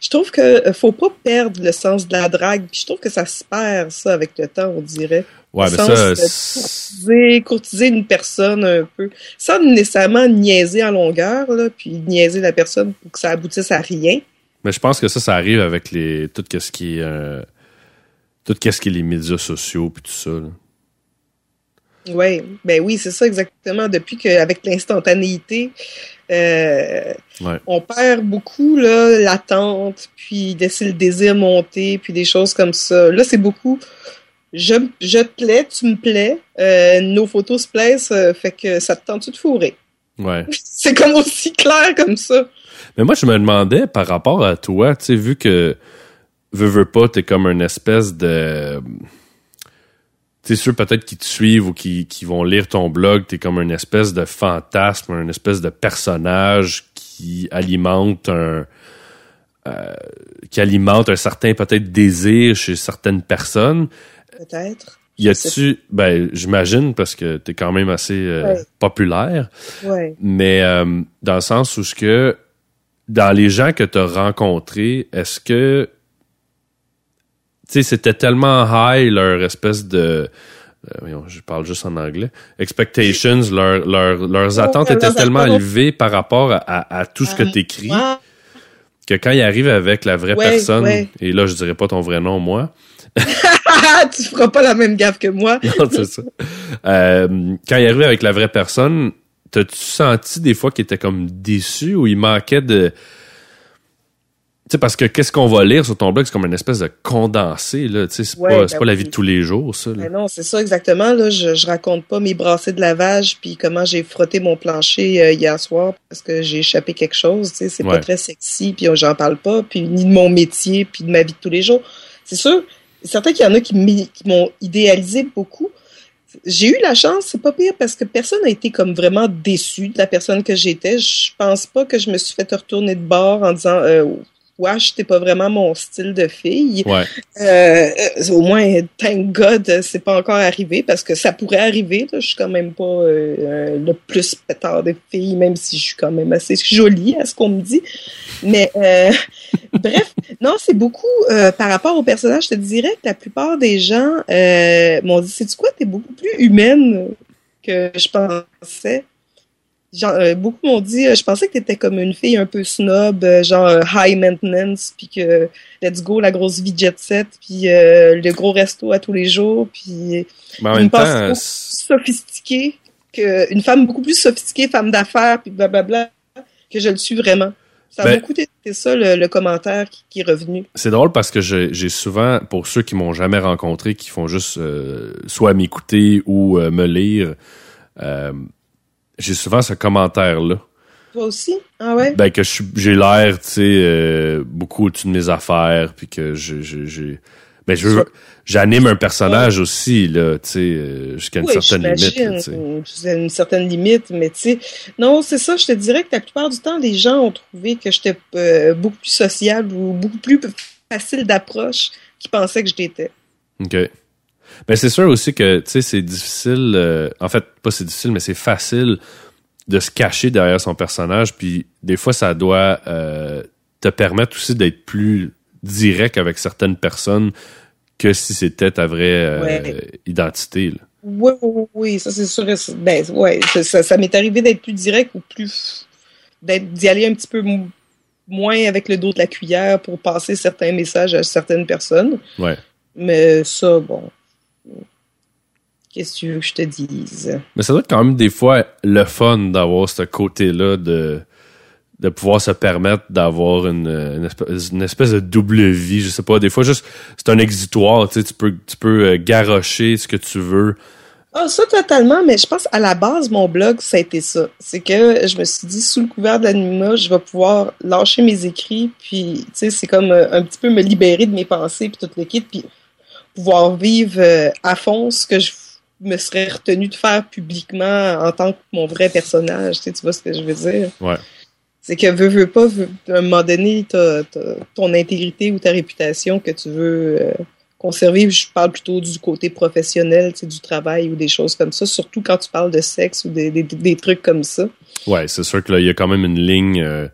B: Je trouve que euh, faut pas perdre le sens de la drague. Puis je trouve que ça se perd, ça, avec le temps, on dirait.
A: Ouais, mais ça.
B: courtiser, courtiser une personne un peu, sans nécessairement niaiser en longueur, là, puis niaiser la personne pour que ça aboutisse à rien.
A: Mais je pense que ça, ça arrive avec les tout ce qui est euh, tout ce qui est les médias sociaux puis tout ça. Là.
B: Oui, ben oui, c'est ça exactement. Depuis qu'avec l'instantanéité, euh, on perd beaucoup là, l'attente, puis laisser le désir monter, puis des choses comme ça. Là, c'est beaucoup. Je, je te plais, tu me plais, euh, nos photos se plaisent, euh, fait que ça te tente de fourrer?
A: Ouais.
B: c'est comme aussi clair comme ça.
A: Mais moi, je me demandais par rapport à toi, tu sais, vu que veux, veux pas, t'es comme une espèce de c'est sûr peut-être qu'ils te suivent ou qui, qui vont lire ton blog, t'es comme une espèce de fantasme, une espèce de personnage qui alimente un euh, qui alimente un certain peut-être désir chez certaines personnes.
B: Peut-être.
A: Y a-tu ben j'imagine parce que t'es quand même assez euh, populaire.
B: Ouais.
A: Mais euh, dans le sens où ce que dans les gens que tu as rencontrés, est-ce que tu sais, c'était tellement high leur espèce de euh, je parle juste en anglais. Expectations, leur, leur, leurs attentes étaient tellement élevées par rapport à, à tout ce que tu écris que quand ils arrivent avec la vraie personne, et là, je dirais pas ton vrai nom, moi.
B: tu feras pas la même gaffe que moi.
A: non, c'est ça. Euh, quand ils arrivent avec la vraie personne, t'as-tu senti des fois qu'ils étaient comme déçus ou il manquait de sais, parce que qu'est-ce qu'on va lire sur ton blog, c'est comme une espèce de condensé, là. Tu sais, c'est pas, ben pas la vie de tous les jours, ça.
B: Ben non, c'est ça exactement. Là, je, je raconte pas mes brassées de lavage puis comment j'ai frotté mon plancher euh, hier soir parce que j'ai échappé quelque chose. Tu sais, c'est pas très sexy puis j'en parle pas puis ni de mon métier puis de ma vie de tous les jours. C'est sûr. Certain qu'il y en a qui m'ont idéalisé beaucoup. J'ai eu la chance, c'est pas pire parce que personne n'a été comme vraiment déçu de la personne que j'étais. Je pense pas que je me suis fait retourner de bord en disant euh, Wash, c'était pas vraiment mon style de fille.
A: Ouais.
B: Euh, au moins, thank God, c'est pas encore arrivé parce que ça pourrait arriver. Là. Je suis quand même pas euh, le plus pétard des filles, même si je suis quand même assez jolie à ce qu'on me dit. Mais euh, bref, non, c'est beaucoup par rapport au personnage. Je te dirais que la plupart des gens m'ont dit, c'est du quoi, t'es beaucoup plus humaine que je pensais. Euh, beaucoup m'ont dit, euh, je pensais que tu étais comme une fille un peu snob, euh, genre high maintenance, puis que let's go, la grosse vie jet set, puis le gros resto à tous les jours, puis
A: une
B: temps, sophistiquée, que, une femme beaucoup plus sophistiquée, femme d'affaires, puis blablabla, que je le suis vraiment. Ça a ben beaucoup été ça, le, commentaire qui, est revenu.
A: C'est drôle parce que j'ai souvent, pour ceux qui m'ont jamais rencontré, qui font juste soit m'écouter ou me lire, j'ai souvent ce commentaire-là.
B: Toi aussi? Ah ouais?
A: Ben, que j'ai l'air, tu sais, euh, beaucoup au-dessus de mes affaires, puis que j'ai... Ben, je j'anime un personnage aussi, là, tu sais, euh, jusqu'à une certaine limite.
B: Jusqu'à une certaine limite, mais tu sais, non, c'est ça, je te dirais que la plupart du temps, les gens ont trouvé que j'étais euh, beaucoup plus sociable ou beaucoup plus facile d'approche qu'ils pensaient que je l'étais.
A: OK. Ben c'est sûr aussi que tu sais c'est difficile. Euh, en fait, pas c'est difficile, mais c'est facile de se cacher derrière son personnage. Puis des fois, ça doit euh, te permettre aussi d'être plus direct avec certaines personnes que si c'était ta vraie euh, identité.
B: Oui, oui, oui, ça c'est sûr. Ben, ouais, ça, ça m'est arrivé d'être plus direct ou plus d'y aller un petit peu moins avec le dos de la cuillère pour passer certains messages à certaines personnes.
A: Ouais.
B: Mais ça, bon, Qu'est-ce que tu veux que je te dise?
A: Mais ça doit être quand même des fois le fun d'avoir ce côté-là de, de pouvoir se permettre d'avoir une, une, espèce, de double vie. Je sais pas, des fois juste c'est un exitoire, tu sais, tu peux, tu peux euh, garrocher ce que tu veux.
B: Ah, ça totalement, mais je pense à la base, mon blog, ça a été ça. C'est que je me suis dit, sous le couvert de l'anonymat, je vais pouvoir lâcher mes écrits, puis, tu sais, c'est comme euh, un petit peu me libérer de mes pensées, puis toute l'équipe, puis pouvoir vivre euh, à fond ce que je me serais retenu de faire publiquement en tant que mon vrai personnage. Tu, sais, tu vois ce que je veux dire?
A: Ouais.
B: C'est que veux, veux pas, à un moment donné, t'as, ton intégrité ou ta réputation que tu veux euh, conserver. Je parle plutôt du côté professionnel, tu sais, du travail ou des choses comme ça, surtout quand tu parles de sexe ou des, des, des trucs comme ça.
A: Ouais, c'est sûr que là, il y a quand même une ligne. Euh,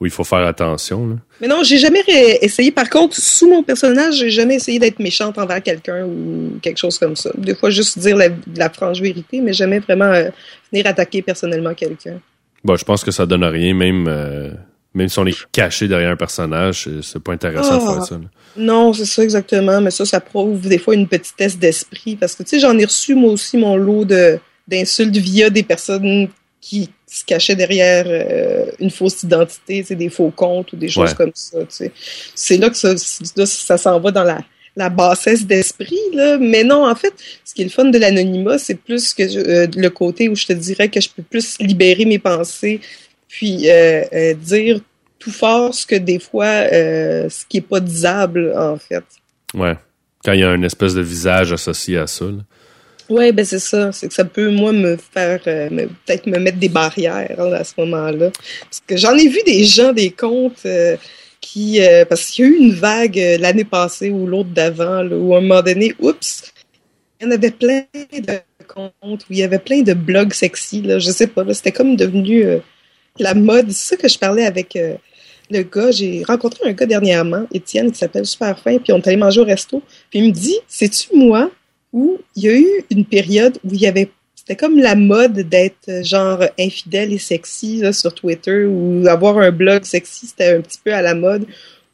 A: où il faut faire attention.
B: Mais non, j'ai jamais essayé. Par contre, sous mon personnage, j'ai jamais essayé d'être méchante envers quelqu'un ou quelque chose comme ça. Des fois, juste dire la, franche vérité, mais jamais vraiment euh, venir attaquer personnellement quelqu'un.
A: Bon, je pense que ça donne rien, même. Euh, Même si on est caché derrière un personnage, c'est pas intéressant de faire
B: Ah.
A: ça. là.
B: Non, c'est ça exactement, mais ça, ça prouve des fois une petitesse d'esprit, parce que, tu sais, j'en ai reçu moi aussi mon lot de d'insultes via des personnes qui se cachaient derrière euh, une fausse identité, sais, des faux comptes ou des choses
A: Ouais.
B: comme ça, tu sais. C'est là que ça, là, ça s'en va dans la, la bassesse d'esprit, là. Mais non, en fait, ce qui est le fun de l'anonymat, c'est plus que je- euh, le côté où je te dirais que je peux plus libérer mes pensées, puis euh, euh, dire tout fort ce que des fois, ce qui est pas disable, en fait.
A: Ouais. Quand il y a une espèce de visage associé à ça. là.
B: Ouais, ben c'est ça. C'est que ça peut, moi, me faire, euh, peut-être me mettre des barrières à ce moment-là. Parce que j'en ai vu des gens, des comptes euh, qui, euh, parce qu'il y a eu une vague euh, l'année passée ou l'autre d'avant, où à un moment donné, oups, il y en avait plein de comptes où il y avait plein de blogs sexy. Là, je sais pas, c'était comme devenu euh, la mode. C'est ça que je parlais avec euh, le gars. J'ai rencontré un gars dernièrement, Étienne, qui s'appelle Super Fin, puis on est allé manger au resto. Puis il me dit, c'est-tu moi où il y a eu une période où il y avait c'était comme la mode d'être euh, genre infidèle et sexy là, sur Twitter ou avoir un blog sexy, c'était un petit peu à la mode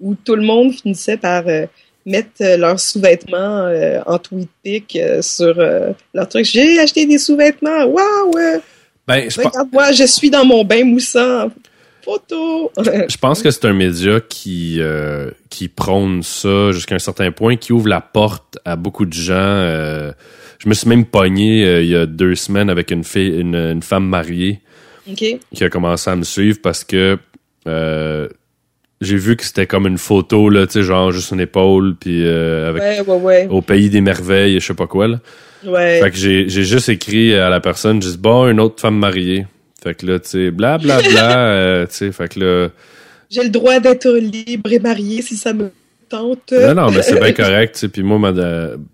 B: où tout le monde finissait par euh, mettre euh, leurs sous-vêtements euh, en tweet pic euh, sur leur truc. J'ai acheté des sous-vêtements. Waouh!
A: Ben,
B: Regarde-moi, je suis dans mon bain moussant. Photo.
A: je pense que c'est un média qui, euh, qui prône ça jusqu'à un certain point, qui ouvre la porte à beaucoup de gens. euh, je me suis même pogné euh, il y a deux semaines avec une fille, une, une femme mariée qui a commencé à me suivre parce que euh, j'ai vu que c'était comme une photo là, tu sais, genre juste une épaule, puis euh, avec
B: Ouais, ouais, ouais.
A: au pays des merveilles, je sais pas quoi là.
B: ouais.
A: Fait que j'ai j'ai juste écrit à la personne, j'ai dit bon, une autre femme mariée. Fait que là, tu sais, bla bla bla, euh, tu sais, fait que là,
B: J'ai le droit d'être libre et marié si ça me tente.
A: non non, mais c'est bien correct, tu sais. Puis moi,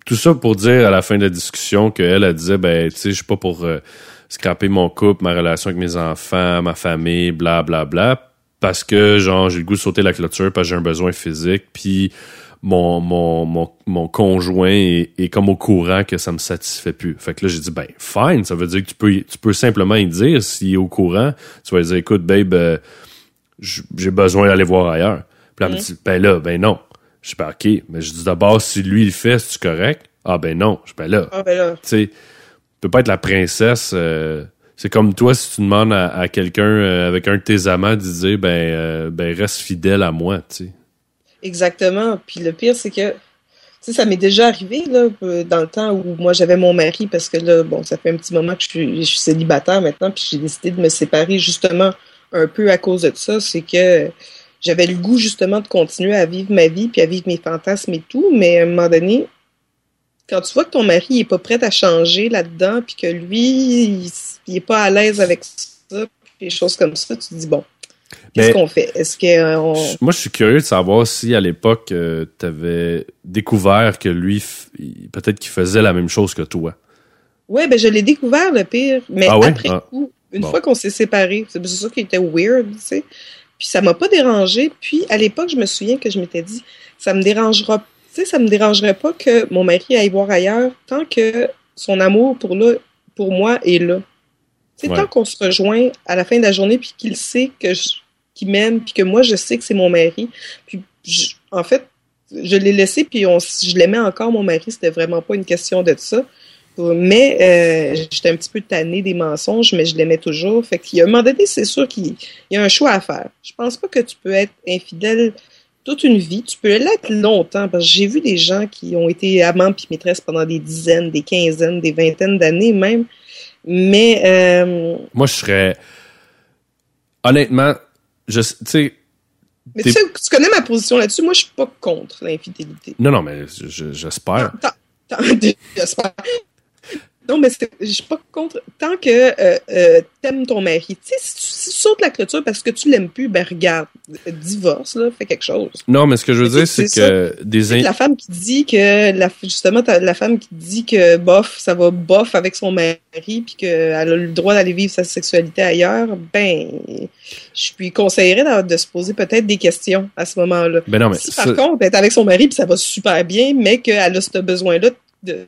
A: tout ça pour dire à la fin de la discussion qu'elle elle disait, ben, tu sais, je suis pas pour euh, scraper mon couple, ma relation avec mes enfants, ma famille, bla bla bla, parce que genre j'ai le goût de sauter la clôture parce que j'ai un besoin physique, puis mon, mon, mon, mon conjoint est, est comme au courant que ça me satisfait plus. Fait que là, j'ai dit, ben, fine, ça veut dire que tu peux, tu peux simplement y dire s'il est au courant. Tu vas lui dire, écoute, babe, euh, j'ai besoin d'aller voir ailleurs. Puis là, elle me dit, ben là, ben non. Je suis pas OK. Mais je dis d'abord, si lui il le fait, c'est correct? Ah ben non. Je dis, ben là,
B: Ah, ben là.
A: tu sais, tu peux pas être la princesse. euh, c'est comme toi, si tu demandes à, à quelqu'un euh, avec un de tes amants de dire, ben, euh, ben reste fidèle à moi, tu sais.
B: Exactement. Puis le pire, c'est que, tu sais, ça m'est déjà arrivé, là, euh, dans le temps où moi j'avais mon mari, parce que là, bon, ça fait un petit moment que je suis, je célibataire maintenant, puis j'ai décidé de me séparer justement un peu à cause de ça. C'est que j'avais le goût justement de continuer à vivre ma vie, puis à vivre mes fantasmes et tout, mais à un moment donné, quand tu vois que ton mari est pas prêt à changer là-dedans, puis que lui, il, il est pas à l'aise avec ça, puis des choses comme ça, tu dis, bon, qu'est-ce qu'on fait? Est-ce que on...
A: Moi, je suis curieux de savoir si à l'époque, tu avais découvert que lui, peut-être qu'il faisait la même chose que toi.
B: Ouais, ben je l'ai découvert le pire, mais
A: Ah ouais?
B: après
A: Ah.
B: coup, une
A: Bon.
B: fois qu'on s'est séparés, c'est c'est ça qui était weird, tu sais. Puis ça m'a pas dérangé. Puis à l'époque, je me souviens que je m'étais dit, ça me dérangera, tu sais, ça me dérangerait pas que mon mari aille voir ailleurs tant que son amour pour là, pour moi est là.
A: Ouais.
B: tant qu'on se rejoint à la fin de la journée puis qu'il sait que je, qu'il m'aime puis que moi je sais que c'est mon mari. Puis en fait, je l'ai laissé puis on, je l'aimais encore mon mari. C'était vraiment pas une question de ça. Mais euh, j'étais un petit peu tannée des mensonges, mais je l'aimais toujours. Fait qu'il y a un moment donné, c'est sûr qu'il y a un choix à faire. Je pense pas que tu peux être infidèle toute une vie. Tu peux l'être longtemps, parce que j'ai vu des gens qui ont été amants puis maîtresses pendant des dizaines, des quinzaines, des vingtaines d'années même. Mais euh,
A: Moi, je serais. Honnêtement, je, tu sais,
B: mais tu sais, tu connais ma position là-dessus. Moi, je suis pas contre l'infidélité.
A: non, non, mais je- je- j'espère.
B: J'espère. Non, mais je suis pas contre. Tant que euh, euh, t'aimes ton mari, tu sais, si tu, si sautes la clôture parce que tu l'aimes plus, ben regarde, divorce, là, fais quelque chose.
A: Non, mais ce que je veux dire,
B: c'est
A: que des in-
B: La femme qui dit que, la, justement, la femme qui dit que bof, ça va bof avec son mari, puis qu'elle a le droit d'aller vivre sa sexualité ailleurs, ben, je lui conseillerais de, de se poser peut-être des questions à ce moment-là.
A: Ben non, mais
B: si
A: ça-
B: par contre, elle est avec son mari, puis ça va super bien, mais qu'elle a ce besoin-là de-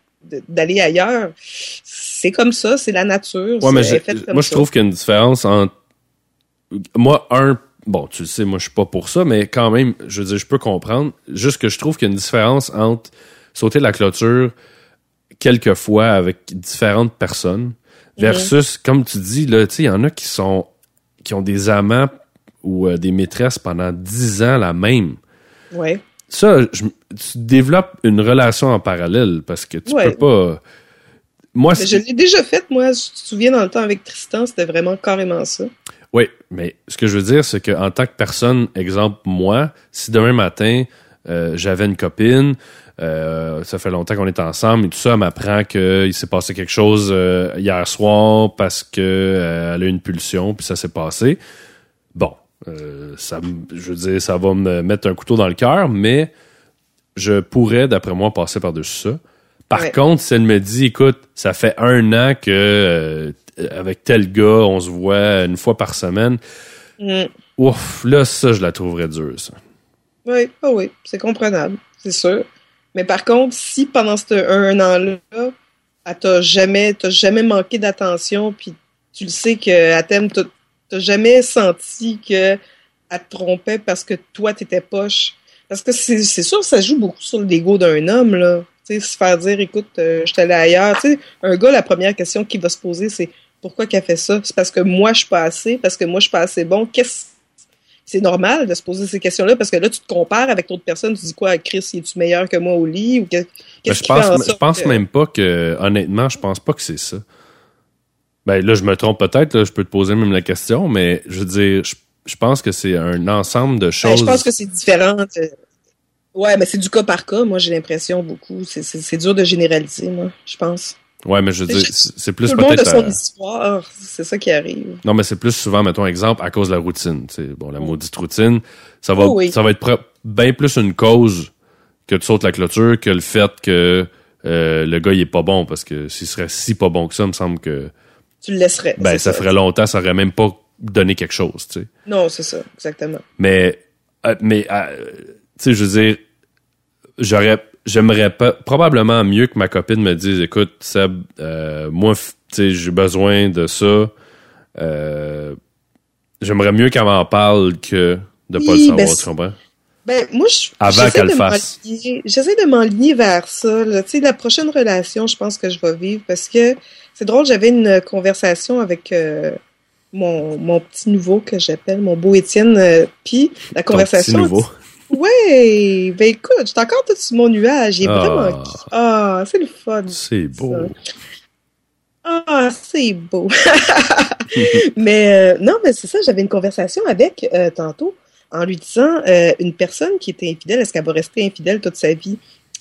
B: d'aller ailleurs, c'est comme ça, c'est la nature.
A: Ouais, mais
B: comme
A: moi, je trouve qu'il y a une différence entre. Moi, un, bon, tu le sais, moi, je suis pas pour ça, mais quand même, je veux dire, je peux comprendre. Juste que je trouve qu'il y a une différence entre sauter la clôture quelquefois avec différentes personnes versus, comme tu dis, là, tu sais, il y en a qui sont, qui ont des amants ou euh, des maîtresses pendant dix ans la même.
B: Ouais.
A: Ça, je- tu développes une relation en parallèle parce que tu
B: Ouais.
A: peux pas. Moi,
B: Mais je l'ai déjà fait, moi. Je te souviens, dans le temps avec Tristan, c'était vraiment carrément ça.
A: Oui, mais ce que je veux dire, c'est qu'en tant que personne, exemple, moi, si demain matin, euh, j'avais une copine, euh, ça fait longtemps qu'on est ensemble et tout ça, elle m'apprend qu'il s'est passé quelque chose euh, hier soir parce que elle a eu une pulsion, puis ça s'est passé. Bon, euh, ça, je veux dire, ça va me mettre un couteau dans le cœur, mais je pourrais, d'après moi, passer par-dessus ça. Par
B: Ouais.
A: contre, si elle me dit, écoute, ça fait un an que euh, avec tel gars, on se voit une fois par semaine,
B: Mm.
A: ouf, là, ça, je la trouverais dure, ça.
B: Oui, ah oui, c'est comprenable, c'est sûr. Mais par contre, si pendant ce un, an-là, elle t'a jamais, t'as jamais manqué d'attention, puis tu le sais qu'elle t'aime, t'as t'as jamais senti que elle te trompait parce que toi, t'étais poche? Parce que c'est sûr, ça joue beaucoup sur l'ego d'un homme, là. Tu sais, se faire dire, écoute, euh, je allé ailleurs. Tu sais, un gars, la première question qu'il va se poser, c'est pourquoi qu'elle fait ça? C'est parce que moi, je suis pas assez, parce que moi, je suis pas assez bon. Qu'est-ce c'est normal de se poser ces questions-là parce que là, tu te compares avec d'autres personnes. Tu dis quoi, Chris, es-tu meilleur que moi au lit ou que- qu'est-ce
A: je pense, je pense
B: que-
A: même pas que, honnêtement, je pense pas que c'est ça. Ben là, je me trompe peut-être, je peux te poser même la question, mais je veux dire, je, je pense que c'est un ensemble de
B: Ben,
A: choses.
B: je pense que c'est différent. euh, Ouais, mais c'est du cas par cas. Moi, j'ai l'impression beaucoup. C'est- dur de généraliser, moi, je pense.
A: Ouais, mais je veux dire, c'est plus
B: Tout le monde a
A: peut-être.
B: son
A: à-
B: histoire. C'est ça qui arrive.
A: Non, mais c'est plus souvent, mettons exemple, à cause de la routine. tu sais. Bon, la
B: Mm.
A: maudite routine, ça va,
B: Oh oui.
A: ça va être bien plus une cause que tu sautes la clôture que le fait que euh, le gars il est pas bon parce que s'il serait si pas bon que ça, il me semble que
B: Tu le laisserais.
A: ben ça ferait longtemps, ça aurait même pas donné quelque chose, tu sais.
B: Non, c'est ça, exactement.
A: Mais euh, mais euh, tu sais, je veux dire, j'aurais j'aimerais pas probablement mieux que ma copine me dise écoute Seb, euh, moi tu sais j'ai besoin de ça. Euh, j'aimerais mieux qu'elle m'en parle que de pas
B: Oui,
A: le savoir,
B: ben,
A: tu comprends?
B: Ben, moi, je.
A: Avant
B: j'essaie
A: qu'elle le fasse.
B: J'essaie de m'enligner vers ça. là. Tu sais, la prochaine relation, je pense que je vais vivre parce que c'est drôle, j'avais une conversation avec euh, mon, mon petit nouveau que j'appelle, mon beau Étienne. euh, Puis la
A: Ton
B: conversation.
A: petit nouveau.
B: Ouais, ben écoute, j'étais encore tout sur mon nuage. Il est
A: Ah.
B: vraiment. Ah, c'est le fun.
A: C'est beau.
B: Ah, c'est beau. mais euh, non, mais c'est ça, j'avais une conversation avec euh, tantôt en lui disant euh, une personne qui était infidèle, est-ce qu'elle va rester infidèle toute sa vie?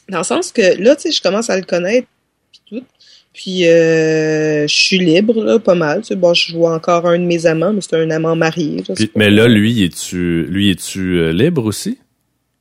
B: Dans le sens que là, tu sais, je commence à le connaître, puis euh, je suis libre, là, pas mal. Tu sais, bon, je vois encore un de mes amants, mais c'est un amant marié.
A: Puis- mais là, lui, es-tu lui es-tu euh, libre aussi?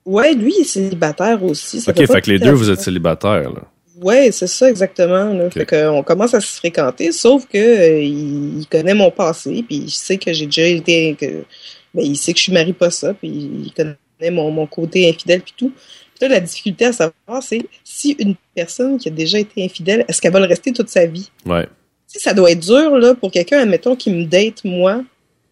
B: Ouais, lui, il est célibataire aussi. Ça
A: ok,
B: fait
A: que les deux, vous êtes célibataires, là.
B: Ouais, c'est ça exactement. Là. Fait que, on commence à se fréquenter, sauf que euh, il, il connaît mon passé, puis il sait que j'ai déjà été, que, ben, il sait que je suis mariée pas ça, puis il connaît mon, mon côté infidèle puis tout. Là, la difficulté à savoir, c'est si une personne qui a déjà été infidèle, est-ce qu'elle va le rester toute sa vie?
A: Ouais.
B: Tu sais, ça doit être dur là pour quelqu'un, admettons, qui me date moi,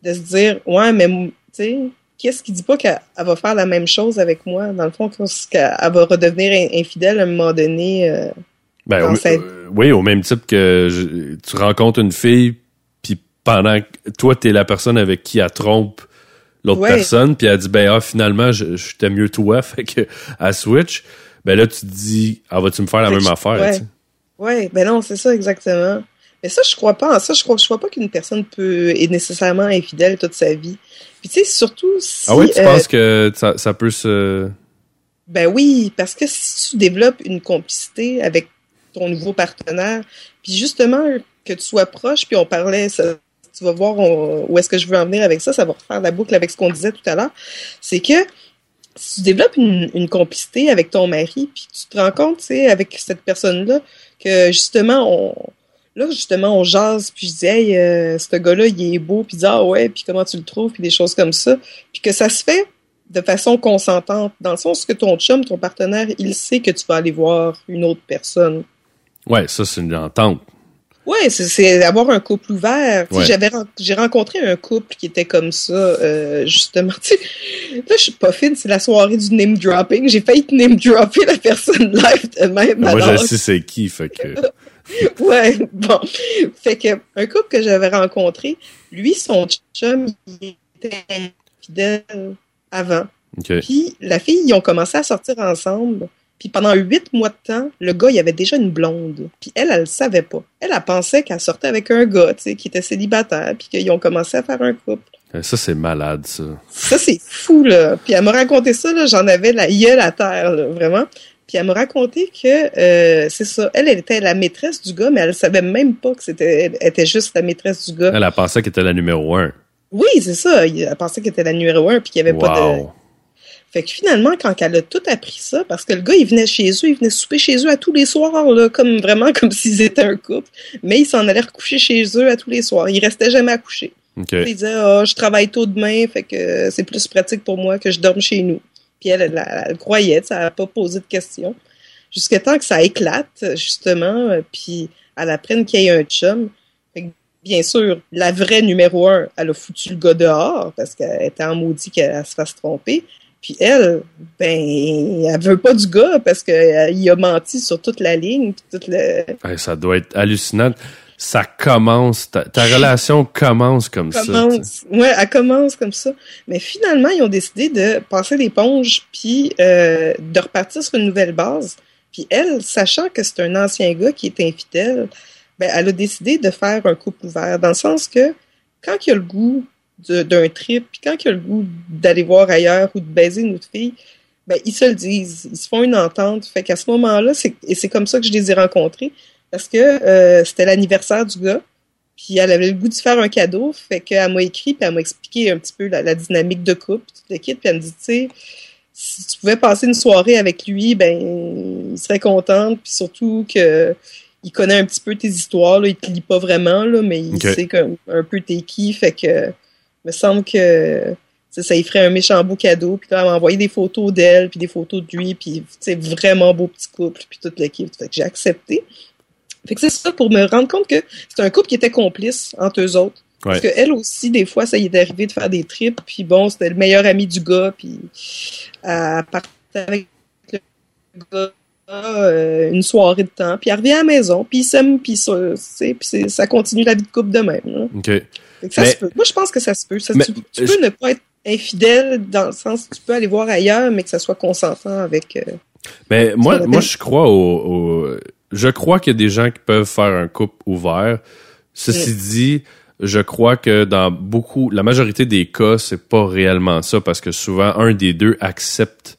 B: de se dire, ouais, mais tu sais, qu'est-ce qui dit pas qu'elle elle va faire la même chose avec moi? Dans le fond, qu'est-ce qu'elle elle va redevenir in- infidèle à un moment donné. euh,
A: Ben,
B: Dans
A: au,
B: sa-
A: euh, oui, au même type que je- tu rencontres une fille, puis pendant que toi, t'es la personne avec qui elle trompe l'autre
B: Ouais.
A: personne, puis elle dit, ben, ah, finalement, je, t'aime mieux toi, fait que, elle switch. Ben là, tu te dis, ah, vas-tu me faire la
B: Fait
A: même
B: je-
A: affaire,
B: ouais. Ouais, ben non, c'est ça exactement. Mais ça, je crois pas en ça. Je crois, je crois pas qu'une personne peut est nécessairement infidèle toute sa vie. Puis tu sais, surtout si.
A: Ah oui, tu
B: euh,
A: penses que ça, ça peut se...
B: Ben oui, parce que si tu développes une complicité avec ton nouveau partenaire, puis justement que tu sois proche, puis on parlait, ça, tu vas voir où est-ce que je veux en venir avec ça, ça va refaire la boucle avec ce qu'on disait tout à l'heure, c'est que si tu développes une, complicité avec ton mari, puis tu te rends compte, tu sais, avec cette personne-là, que justement, on, là, justement, on jase, puis je dis, hey, euh, ce gars-là, il est beau, puis il ah ouais, puis comment tu le trouves, puis des choses comme ça, puis que ça se fait de façon consentante, dans le sens que ton chum, ton partenaire, il sait que tu vas aller voir une autre personne.
A: Ouais, ça, c'est une entente.
B: Ouais, c'est- avoir un couple ouvert.
A: Ouais.
B: J'avais j'ai rencontré un couple qui était comme ça, euh, justement. Là, je suis pas fine, c'est la soirée du name dropping. J'ai failli te name dropper la personne live de même.
A: Moi, je sais c'est qui, fait que.
B: Ouais, bon. Fait que un couple que j'avais rencontré, lui, son chum, il était fidèle avant. Puis la fille, ils ont commencé à sortir ensemble. Puis pendant huit mois de temps, le gars, il avait déjà une blonde. Puis elle, elle le savait pas. Elle, elle pensait qu'elle sortait avec un gars, tu sais, qui était célibataire, puis qu'ils ont commencé à faire un couple.
A: Euh, Ça, c'est malade, ça.
B: Ça, c'est fou, là. Puis elle m'a raconté ça, là, j'en avais la gueule à terre, là, vraiment. Puis elle m'a raconté que, euh, c'est ça, elle, elle était la maîtresse du gars, mais elle savait même pas que c'était, elle était juste la maîtresse du gars.
A: Elle a pensé qu'elle était la numéro un.
B: Oui, c'est ça. Elle pensait qu'elle était la numéro un, puis qu'il y avait pas de. Fait que finalement, quand elle a tout appris ça, parce que le gars, il venait chez eux, il venait souper chez eux à tous les soirs, là, comme vraiment comme s'ils étaient un couple. Mais il s'en allait recoucher chez eux à tous les soirs. Il restait jamais à coucher.
A: OK.
B: Il disait, ah, je travaille tôt demain, fait que c'est plus pratique pour moi que je dorme chez nous. Puis elle, elle, elle, elle croyait, ça n'a pas posé de questions. Jusqu'à temps que ça éclate, justement, euh, puis elle apprenne qu'il y a un chum. Fait que, bien sûr, la vraie numéro un, elle a foutu le gars dehors parce qu'elle était en maudit qu'elle se fasse tromper. Puis elle, ben, elle veut pas du gars parce qu'il a menti sur toute la ligne. puis Toute le...
A: Hey, ça doit être hallucinant. Ça commence, ta, ta relation commence comme ça.
B: commence. Ouais, elle commence comme ça. Mais finalement, ils ont décidé de passer l'éponge puis euh, de repartir sur une nouvelle base. Puis elle, sachant que c'est un ancien gars qui est infidèle, ben, elle a décidé de faire un couple ouvert. Dans le sens que quand il a le goût d'un trip, puis quand il a le goût d'aller voir ailleurs ou de baiser une autre fille, ben, ils se le disent. Ils se font une entente. Fait qu'à ce moment-là, c'est, et c'est comme ça que je les ai rencontrés. Parce que euh, c'était l'anniversaire du gars. Puis elle avait le goût de faire un cadeau, fait qu'elle m'a écrit, puis elle m'a expliqué un petit peu la, la dynamique de couple, puis toute l'équipe, puis elle me dit, tu sais, si tu pouvais passer une soirée avec lui, ben, il serait content, puis surtout que il connaît un petit peu tes histoires, là, il te lit pas vraiment, là, mais il sait comme un peu t'es qui, fait que me semble que ça lui ferait un méchant beau cadeau, puis là, elle m'a envoyé des photos d'elle, puis des photos de lui, puis c'est vraiment beau petit couple, puis toute l'équipe, fait que j'ai accepté. Fait que c'est ça pour me rendre compte que c'est un couple qui était complice entre eux autres. Parce
A: Ouais.
B: qu'elle aussi, des fois, ça y est arrivé de faire des trips, puis bon, c'était le meilleur ami du gars, puis elle partait avec le gars euh, une soirée de temps, puis elle revient à la maison, puis ils s'aiment, puis ça, puis ça continue la vie de couple de même.
A: OK.
B: Fait que ça
A: Mais-
B: se peut. Moi, je pense que ça se peut. Ça,
A: Mais-
B: tu tu peux ne pas être infidèle dans le sens que tu peux aller voir ailleurs, mais que ça soit consentant avec... euh,
A: Mais moi, moi, je crois au, au- je crois qu'il y a des gens qui peuvent faire un couple ouvert. Ceci dit, je crois que dans beaucoup, la majorité des cas, c'est pas réellement ça parce que souvent un des deux accepte.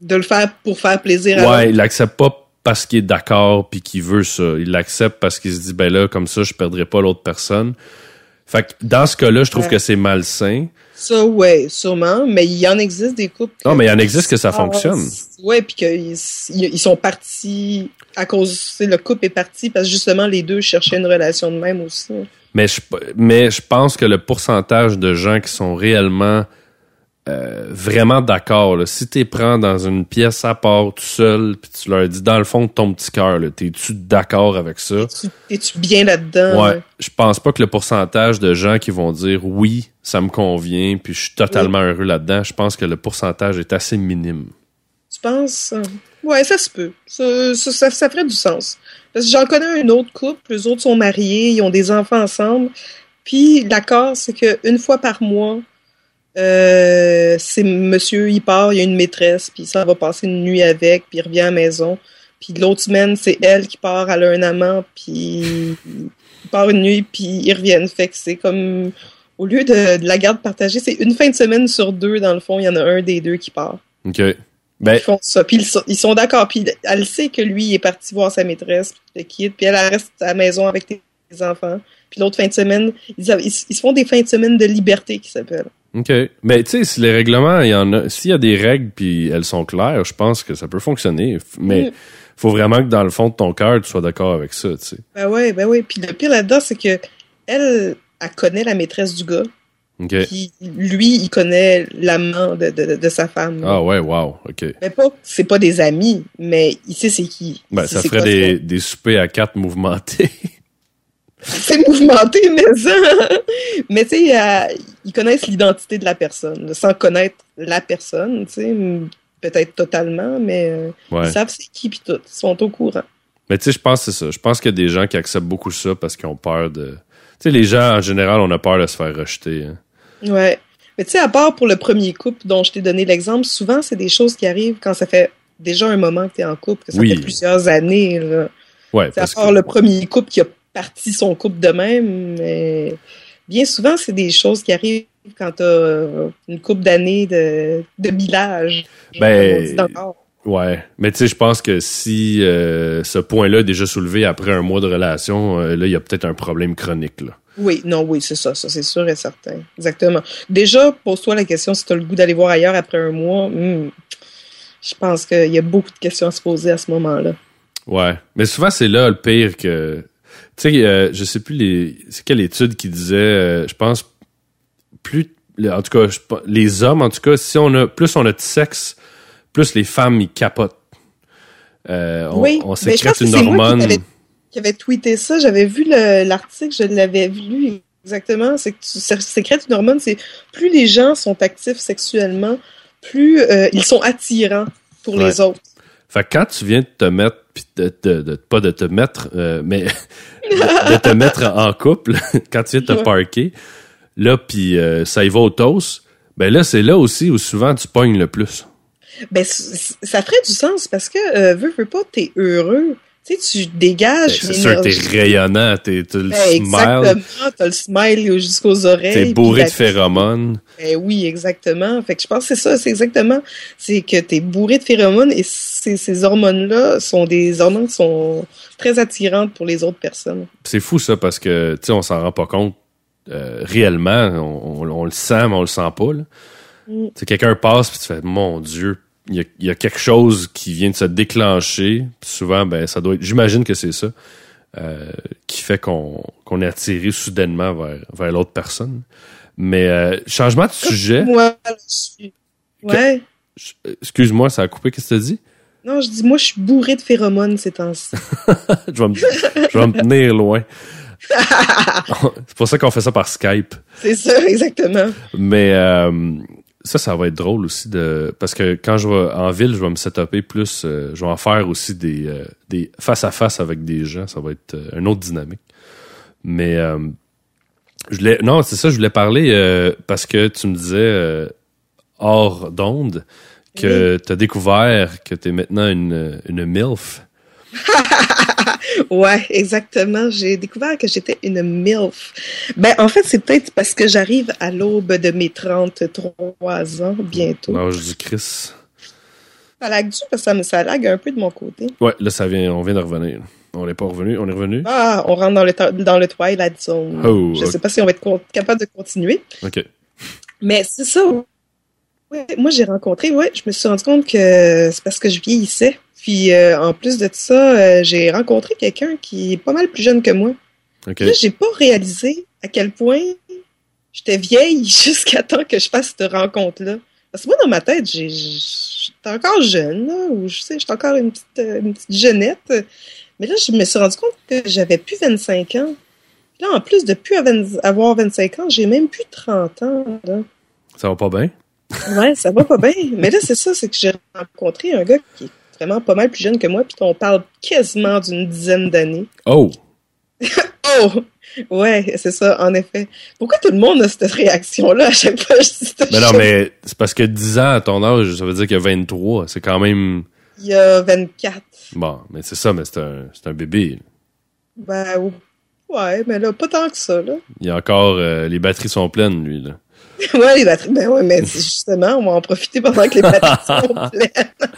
B: de le faire pour faire plaisir à
A: Ouais,
B: l'autre.
A: il accepte pas parce qu'il est d'accord puis qu'il veut ça. Il l'accepte parce qu'il se dit ben là comme ça je perdrai pas l'autre personne. Fait que dans ce cas-là, je trouve
B: Ouais.
A: que c'est malsain.
B: Ça, ouais, sûrement, mais il y en existe des couples...
A: Non, mais il en existe que ça fonctionne.
B: Ouais, puis qu'ils ils sont partis à cause, le couple est parti parce que justement les deux cherchaient une relation de même aussi.
A: Mais je, mais je pense que le pourcentage de gens qui sont réellement euh, vraiment d'accord, si tu prends dans une pièce à part tout seul, puis tu leur dis dans le fond de ton petit cœur, t'es-tu d'accord avec ça?
B: Tu- Es-tu bien là-dedans?
A: Ouais, je pense pas que le pourcentage de gens qui vont dire oui, ça me convient, puis je suis totalement heureux là-dedans, je pense que le pourcentage est assez minime.
B: Tu penses? Ouais, ça se peut. Ça, ça, ça- ça ferait du sens. Parce que j'en connais un autre couple, les autres sont mariés, ils ont des enfants ensemble. Puis l'accord, c'est que une fois par mois, euh, c'est monsieur, il part, il y a une maîtresse, puis ça va passer une nuit avec, puis il revient à la maison. Puis l'autre semaine, c'est elle qui part, elle a un amant, puis il part une nuit, puis ils reviennent. Fait que c'est comme, au lieu de, de la garde partagée, c'est une fin de semaine sur deux, dans le fond, il y en a un des deux qui part.
A: OK. Ben,
B: Ils font ça. Puis ils sont, d'accord. Puis elle sait que lui, il est parti voir sa maîtresse, puis le quitte. Puis elle, elle reste à la maison avec tes enfants. Puis l'autre fin de semaine, ils, ils se font des fins de semaine de liberté qui s'appellent.
A: OK. Mais tu sais, si les règlements, il y en a, s'il y a des règles puis elles sont claires, je pense que ça peut fonctionner. Mais faut vraiment que dans le fond de ton cœur, tu sois d'accord avec ça, tu sais.
B: Ben ouais, ben ouais. Puis le pire là-dedans, c'est que elle, elle connaît la maîtresse du gars.
A: OK.
B: Puis lui, il connaît l'amant de, de, de sa femme.
A: Ah ouais, wow, OK.
B: Mais pas, c'est pas des amis, mais il sait c'est qui.
A: Ben, ça ferait des, des soupers à quatre mouvementés.
B: c'est mouvementé, mais ça. Mais tu sais, ils connaissent l'identité de la personne, sans connaître la personne, tu sais, peut-être totalement, mais euh, ils savent c'est qui puis tout. Ils sont au courant.
A: Mais tu sais, je pense que c'est ça. Je pense qu'il y a des gens qui acceptent beaucoup ça parce qu'ils ont peur de. Tu sais, les gens, en général, on a peur de se faire rejeter. Hein.
B: Ouais. Mais tu sais, à part pour le premier couple dont je t'ai donné l'exemple, souvent, c'est des choses qui arrivent quand ça fait déjà un moment que tu es en couple, que ça fait plusieurs années. Là.
A: Ouais,
B: à part le premier couple qui a parti son couple de même, mais bien souvent, c'est des choses qui arrivent quand tu as une couple d'années de, de millage.
A: Ben, ouais. Mais tu sais, je pense que si euh, ce point-là est déjà soulevé après un mois de relation, euh, là, il y a peut-être un problème chronique. Là.
B: Oui, non, oui, c'est ça, ça c'est sûr et certain. Exactement. Déjà, pose-toi la question si tu as le goût d'aller voir ailleurs après un mois. Hmm, je pense qu'il y a beaucoup de questions à se poser à ce moment-là.
A: Ouais, mais souvent c'est là le pire que tu sais euh, je sais plus les c'est quelle étude qui disait euh, je pense plus en tout cas les hommes en tout cas si on a plus on a de sexe plus les femmes ils capotent. Euh, on,
B: oui,
A: on sécrète une hormone
B: qui avait tweeté ça. J'avais vu l'article, je l'avais lu exactement. C'est que tu sécrètes une hormone, c'est plus les gens sont actifs sexuellement, plus euh, ils sont attirants pour les autres.
A: Fait quand tu viens de te mettre, de, de, pas de te mettre, euh, mais de, te mettre en couple, quand tu viens de te parker, là, puis euh, ça y va au toast, ben là, c'est là aussi où souvent tu pognes le plus.
B: Ben, ça ferait du sens parce que, veux, veux pas, t'es heureux tu sais, tu dégages.
A: Ben, c'est sûr que t'es rayonnant, t'es, t'as le ben, smile.
B: Exactement, t'as le smile jusqu'aux oreilles.
A: T'es bourré de phéromones.
B: Ben oui, exactement. Fait que je pense que c'est ça, c'est exactement. C'est que t'es bourré de phéromones et ces, ces hormones-là sont des hormones qui sont très attirantes pour les autres personnes.
A: C'est fou ça parce que, tu sais, on s'en rend pas compte euh, réellement. On, on, le sent, mais on le sent pas, là. Mm. quelqu'un passe puis tu fais, mon Dieu, il y, a, quelque chose qui vient de se déclencher. souvent, ben, ça doit être, j'imagine que c'est ça, euh, qui fait qu'on qu'on est attiré soudainement vers, vers l'autre personne. Mais euh, changement de sujet.
B: Moi, je suis. Ouais.
A: Excuse-moi, ça a coupé. Qu'est-ce que tu as dit?
B: Non, je dis, moi, je suis bourré de phéromones ces temps-ci.
A: je, vais me, je vais me tenir loin. c'est pour ça qu'on fait ça par Skype.
B: C'est ça, exactement.
A: Mais euh, ça, ça va être drôle aussi de parce que quand je vais en ville, je vais me setuper plus, euh, je vais en faire aussi des euh, des face à face avec des gens. Ça va être euh, une autre dynamique. Mais je voulais, non, c'est ça, je voulais parler parce que tu me disais hors d'onde que tu as découvert que tu es maintenant une, une MILF.
B: ouais, exactement. J'ai découvert que j'étais une MILF. Ben, en fait, c'est peut-être parce que j'arrive à l'aube de mes 33 ans bientôt.
A: L'âge du Chris.
B: Ça lag du parce que ça me ça lag un peu de mon côté.
A: Ouais, là, ça vient, on vient de revenir. On n'est pas revenu, on est revenu?
B: Ah, on rentre dans le, dans le Twilight Zone. Oh, Je ne sais pas si on va être capable de continuer.
A: OK.
B: Mais c'est ça. Ouais, moi, j'ai rencontré, ouais, je me suis rendu compte que c'est parce que je vieillissais. Puis euh, en plus de ça, euh, j'ai rencontré quelqu'un qui est pas mal plus jeune que moi.
A: Okay. Là,
B: j'ai pas réalisé à quel point j'étais vieille jusqu'à temps que je fasse cette rencontre-là. Parce que moi, dans ma tête, j'étais encore jeune, là, ou je sais, j'étais encore une petite, euh, une petite jeunette. Mais là, je me suis rendu compte que j'avais plus 25 ans. Là, en plus de plus avoir 25 ans, j'ai même plus 30 ans. Là.
A: Ça va pas bien?
B: Ouais, ça va pas bien. Mais là, c'est ça, c'est que j'ai rencontré un gars qui vraiment pas mal plus jeune que moi, puis on parle quasiment d'une dizaine d'années.
A: Oh!
B: oh! Ouais, c'est ça, en effet. Pourquoi tout le monde a cette réaction-là à chaque fois que je dis
A: Mais non, mais c'est parce que 10 ans à ton âge, ça veut dire qu'il y a 23. C'est quand même.
B: Il y a 24.
A: Bon, mais c'est ça, mais c'est un, c'est un bébé.
B: Ben, ouais, mais là, pas tant que ça, là.
A: Il y a encore. Euh, les batteries sont pleines, lui, là.
B: ouais, les batteries. Ben ouais, mais justement, on va en profiter pendant que les batteries sont pleines.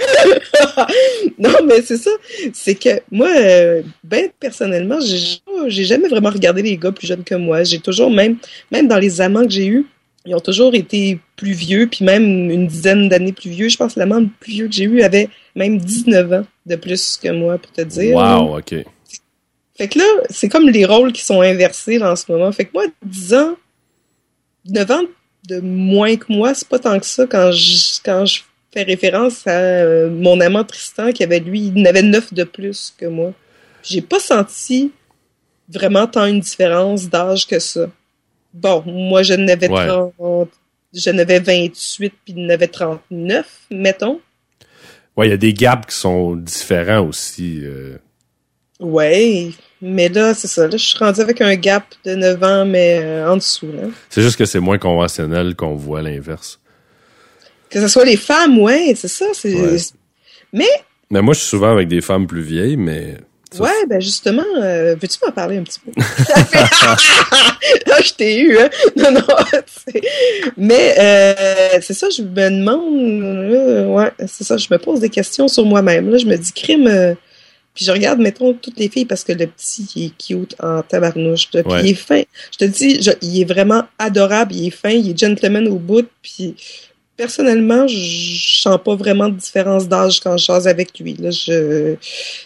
B: non, mais c'est ça. C'est que moi, euh, ben personnellement, j'ai jamais vraiment regardé les gars plus jeunes que moi. J'ai toujours, même, même dans les amants que j'ai eus, ils ont toujours été plus vieux, puis même une dizaine d'années plus vieux. Je pense que l'amant le plus vieux que j'ai eu avait même 19 ans de plus que moi, pour te dire.
A: Wow, OK.
B: Fait que là, c'est comme les rôles qui sont inversés en ce moment. Fait que moi, 10 ans, 9 ans de moins que moi, c'est pas tant que ça quand je, quand je fait référence à euh, mon amant Tristan qui avait lui, il avait neuf de plus que moi. J'ai pas senti vraiment tant une différence d'âge que ça. Bon, moi, je n'avais
A: Ouais.
B: 30 je n'avais 28 puis il n'avait 39, mettons.
A: Ouais, il y a des gaps qui sont différents aussi. euh.
B: Ouais, mais là, c'est ça. Là, je suis rendue avec un gap de 9 ans, mais euh, en dessous. Là.
A: C'est juste que c'est moins conventionnel qu'on voit l'inverse.
B: Que ce soit les femmes, ouais, c'est ça. C'est...
A: Ouais.
B: Mais,
A: Mais moi, je suis souvent avec des femmes plus vieilles, mais. ça,
B: ouais, ben justement, euh, veux-tu m'en parler un petit peu? Là, je t'ai eu, hein? Non, non, c'est- Mais euh, c'est ça, je me demande, euh, ouais, c'est ça, je me pose des questions sur moi-même. Là, je me dis, crime, euh, puis je regarde, mettons, toutes les filles, parce que le petit, il est cute en tabarnouche, puis
A: Ouais.
B: il est fin. Je te dis, je- il est vraiment adorable, il est fin, il est gentleman au bout, puis personnellement, je sens pas vraiment de différence d'âge quand je jase avec lui. Là, je, tu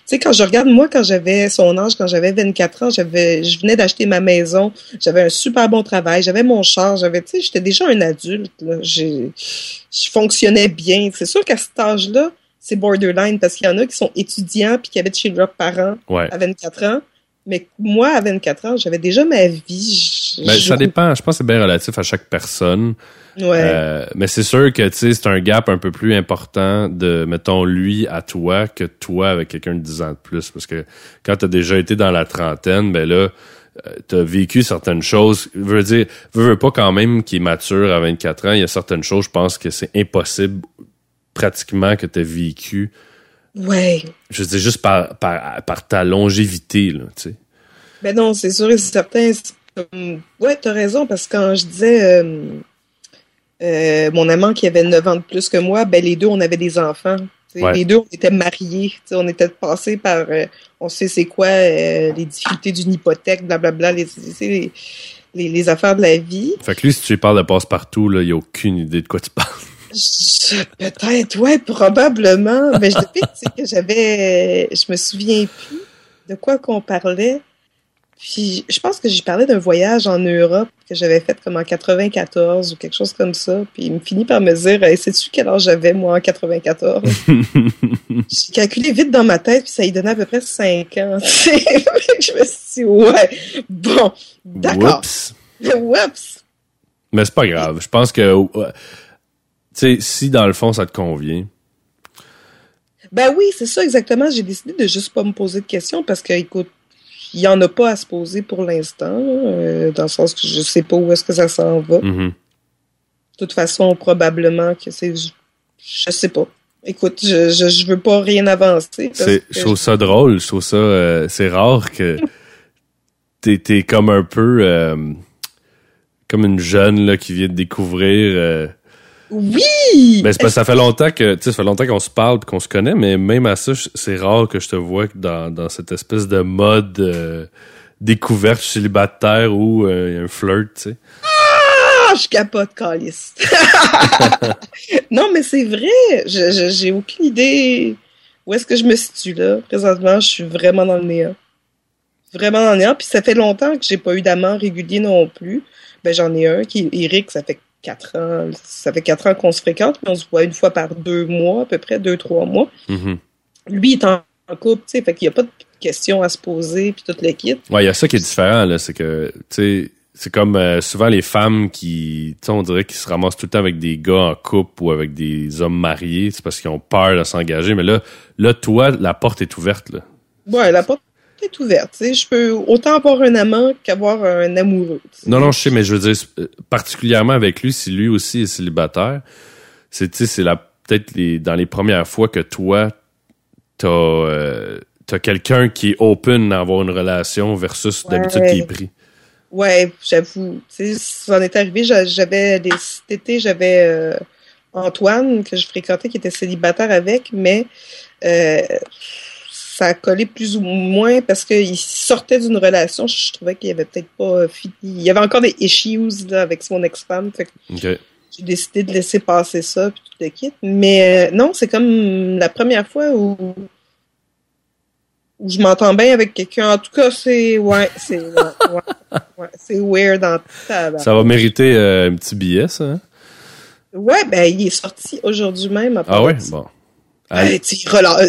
B: sais, quand je regarde, moi, quand j'avais son âge, quand j'avais 24 ans, j'avais, je venais d'acheter ma maison, j'avais un super bon travail, j'avais mon char, j'avais, tu sais, j'étais déjà un adulte, là. Je fonctionnais bien. C'est sûr qu'à cet âge-là, c'est borderline parce qu'il y en a qui sont étudiants puis qui habitent chez leurs parents
A: Ouais.
B: à 24 ans. Mais moi, à 24 ans, j'avais déjà ma vie. Je-
A: Ben,
B: je-
A: ça dépend. Je pense que c'est bien relatif à chaque personne.
B: Ouais.
A: Euh, mais c'est sûr que tu sais, c'est un gap un peu plus important de, mettons, lui à toi que toi avec quelqu'un de 10 ans de plus. Parce que quand tu as déjà été dans la trentaine, ben là, tu as vécu certaines choses. Veut dire, veux, veux pas quand même qu'il est mature à 24 ans. Il y a certaines choses, je pense que c'est impossible pratiquement que tu as vécu.
B: Ouais.
A: Je veux dire, juste par, par, par ta longévité, là, tu sais.
B: Ben non, c'est sûr et certain. Ouais, t'as raison, parce que quand je disais euh, euh, mon amant qui avait 9 ans de plus que moi, ben les deux, on avait des enfants.
A: Ouais.
B: Les deux, on était mariés. On était passés par, euh, on sait c'est quoi, les difficultés d'une hypothèque, blablabla, les, les, les, les affaires de la vie.
A: Fait que lui, si tu lui parles de passe-partout, il a aucune idée de quoi tu parles.
B: Je- Peut-être, ouais, probablement. Mais je que j'avais, je me souviens plus de quoi qu'on parlait. Puis je pense que j'ai parlé d'un voyage en Europe que j'avais fait comme en 94 ou quelque chose comme ça. Puis il me finit par me dire, hey, sais-tu quel âge j'avais moi en 94 J'ai calculé vite dans ma tête puis ça y donnait à peu près 5 ans. je me suis dit, ouais, bon, d'accord.
A: Oups.
B: Oups.
A: Mais c'est pas grave. Je pense que, euh, sais, si dans le fond ça te convient,
B: Ben oui, c'est ça exactement. J'ai décidé de juste pas me poser de questions parce que, écoute, il y en a pas à se poser pour l'instant, euh, dans le sens que je sais pas où est-ce que ça s'en va. De
A: mhm.
B: toute façon, probablement que c'est, je, je sais pas. Écoute, je, je, je veux pas rien avancer. parce
A: je trouve ça drôle. Je trouve ça, euh, c'est rare que t'es, comme un peu euh, comme une jeune là qui vient de découvrir.
B: Oui!
A: ben c'est parce que ça fait longtemps que, tu sais, ça fait longtemps qu'on se parle, et qu'on se connaît, mais même à ça, c'est rare que je te vois dans, dans cette espèce de mode euh, découverte célibataire ou euh, il y a un flirt, tu sais.
B: Ah, je capote, Calis. non, mais c'est vrai. Je, je- j'ai aucune idée où est-ce que je me situe là. Présentement, je suis vraiment dans le néant. Vraiment dans le néant. Puis ça fait longtemps que j'ai pas eu d'amant régulier non plus. Ben, j'en ai un qui est Eric, ça fait quatre ans. Ça fait quatre ans qu'on se fréquente, mais on se voit une fois par deux mois, à peu près, deux, trois mois.
A: Mhm.
B: Lui, il est en couple, tu sais, fait qu'il n'y a pas de questions à se poser, puis tout le kit.
A: Ouais, il y a ça qui est différent, là. C'est que, tu sais, c'est comme euh, souvent les femmes qui, tu sais, on dirait qu'ils se ramassent tout le temps avec des gars en couple ou avec des hommes mariés, c'est parce qu'ils ont peur de s'engager. Mais là, là, toi, la porte est ouverte, là.
B: Ouais, la porte est ouverte. Je peux autant avoir un amant qu'avoir un amoureux.
A: Non, non, je sais, mais je veux dire, euh, particulièrement avec lui, si lui aussi est célibataire, c'est, peut-être les, dans les premières fois que toi, t'as, euh, t'as quelqu'un qui est open à avoir une relation versus
B: Ouais.
A: d'habitude qui est pris.
B: Ouais, j'avoue. Ça en est arrivé. j'a- J'avais des, cet été, j'avais euh, Antoine que je fréquentais qui était célibataire avec, mais euh, ça a collé plus ou moins parce qu'il sortait d'une relation. Je trouvais qu'il avait peut-être pas euh, fini. Il y avait encore des issues là, avec son ex-femme. J'ai décidé de laisser passer ça puis tout le kit. Mais euh, non, c'est comme la première fois où où je m'entends bien avec quelqu'un. En tout cas, c'est ouais, c'est ouais, c'est weird en tabac.
A: Ça va mériter euh, un petit billet, ça, hein?
B: Ouais, ben il est sorti aujourd'hui même. à
A: Ah ouais? Bon. Allez,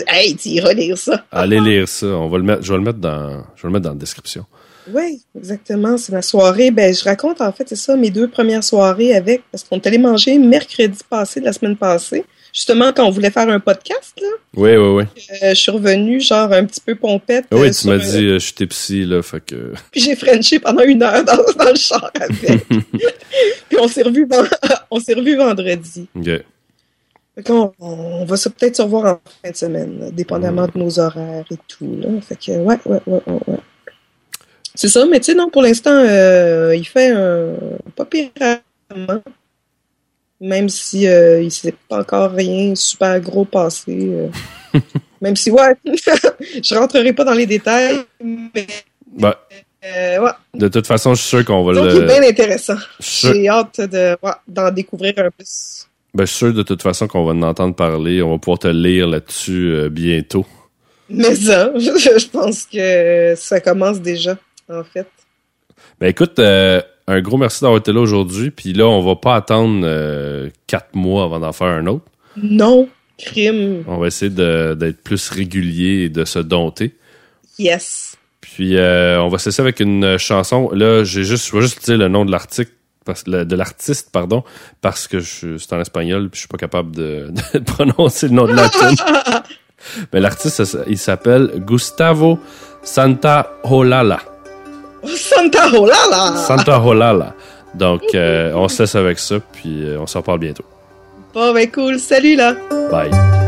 B: Hey, tu iras, lire ça.
A: allez lire ça. On va le mettre, je vais le mettre dans, je vais le mettre dans la description.
B: Oui, exactement. C'est ma soirée. Ben, je raconte en fait, c'est ça, mes deux premières soirées avec, parce qu'on est allé manger mercredi passé, la semaine passée. Justement, quand on voulait faire un podcast, là.
A: Oui, oui, oui.
B: Euh, je suis revenue, genre, un petit peu pompette.
A: Oui,
B: euh,
A: tu m'as dit, euh, je suis psy, là, fait que...
B: Puis j'ai frenché pendant une heure dans, dans le char avec. Puis on s'est revu, on s'est revu vendredi.
A: OK.
B: On, on va se- peut-être se revoir en fin de semaine, dépendamment de nos horaires et tout. Là. Fait que, ouais, ouais, ouais, ouais. ouais. C'est ça, mais tu sais, non, pour l'instant, euh, il fait un pas pire Même si euh, il s'est pas encore rien super gros passé. euh. même si, ouais, je rentrerai pas dans les détails, mais
A: Ben,
B: euh, ouais.
A: de toute façon, je suis sûr qu'on va
B: Donc,
A: le...
B: bien intéressant. J'ai hâte de, ouais, d'en découvrir un peu.
A: Ben, je suis sûr de toute façon qu'on va en entendre parler. On va pouvoir te lire là-dessus euh, bientôt.
B: Mais ça, je, pense que ça commence déjà, en fait.
A: Ben écoute, euh, un gros merci d'avoir été là aujourd'hui. Puis là, on va pas attendre euh, quatre mois avant d'en faire un autre.
B: Non, crime,
A: On va essayer d'être plus régulier et de se dompter.
B: yes.
A: Puis euh, on va cesser avec une chanson. Là, j'ai juste, je vais juste dire le nom de l'article, parce, de l'artiste, pardon, parce que je, c'est en espagnol, puis je suis pas capable de, de prononcer le nom de la tune. Mais l'artiste, il s'appelle Gustavo Santaolalla.
B: Santa Olala!
A: Santaolalla. Donc, euh, on se laisse avec ça, puis euh, on s'en parle bientôt.
B: Bon, ben cool, salut là!
A: Bye.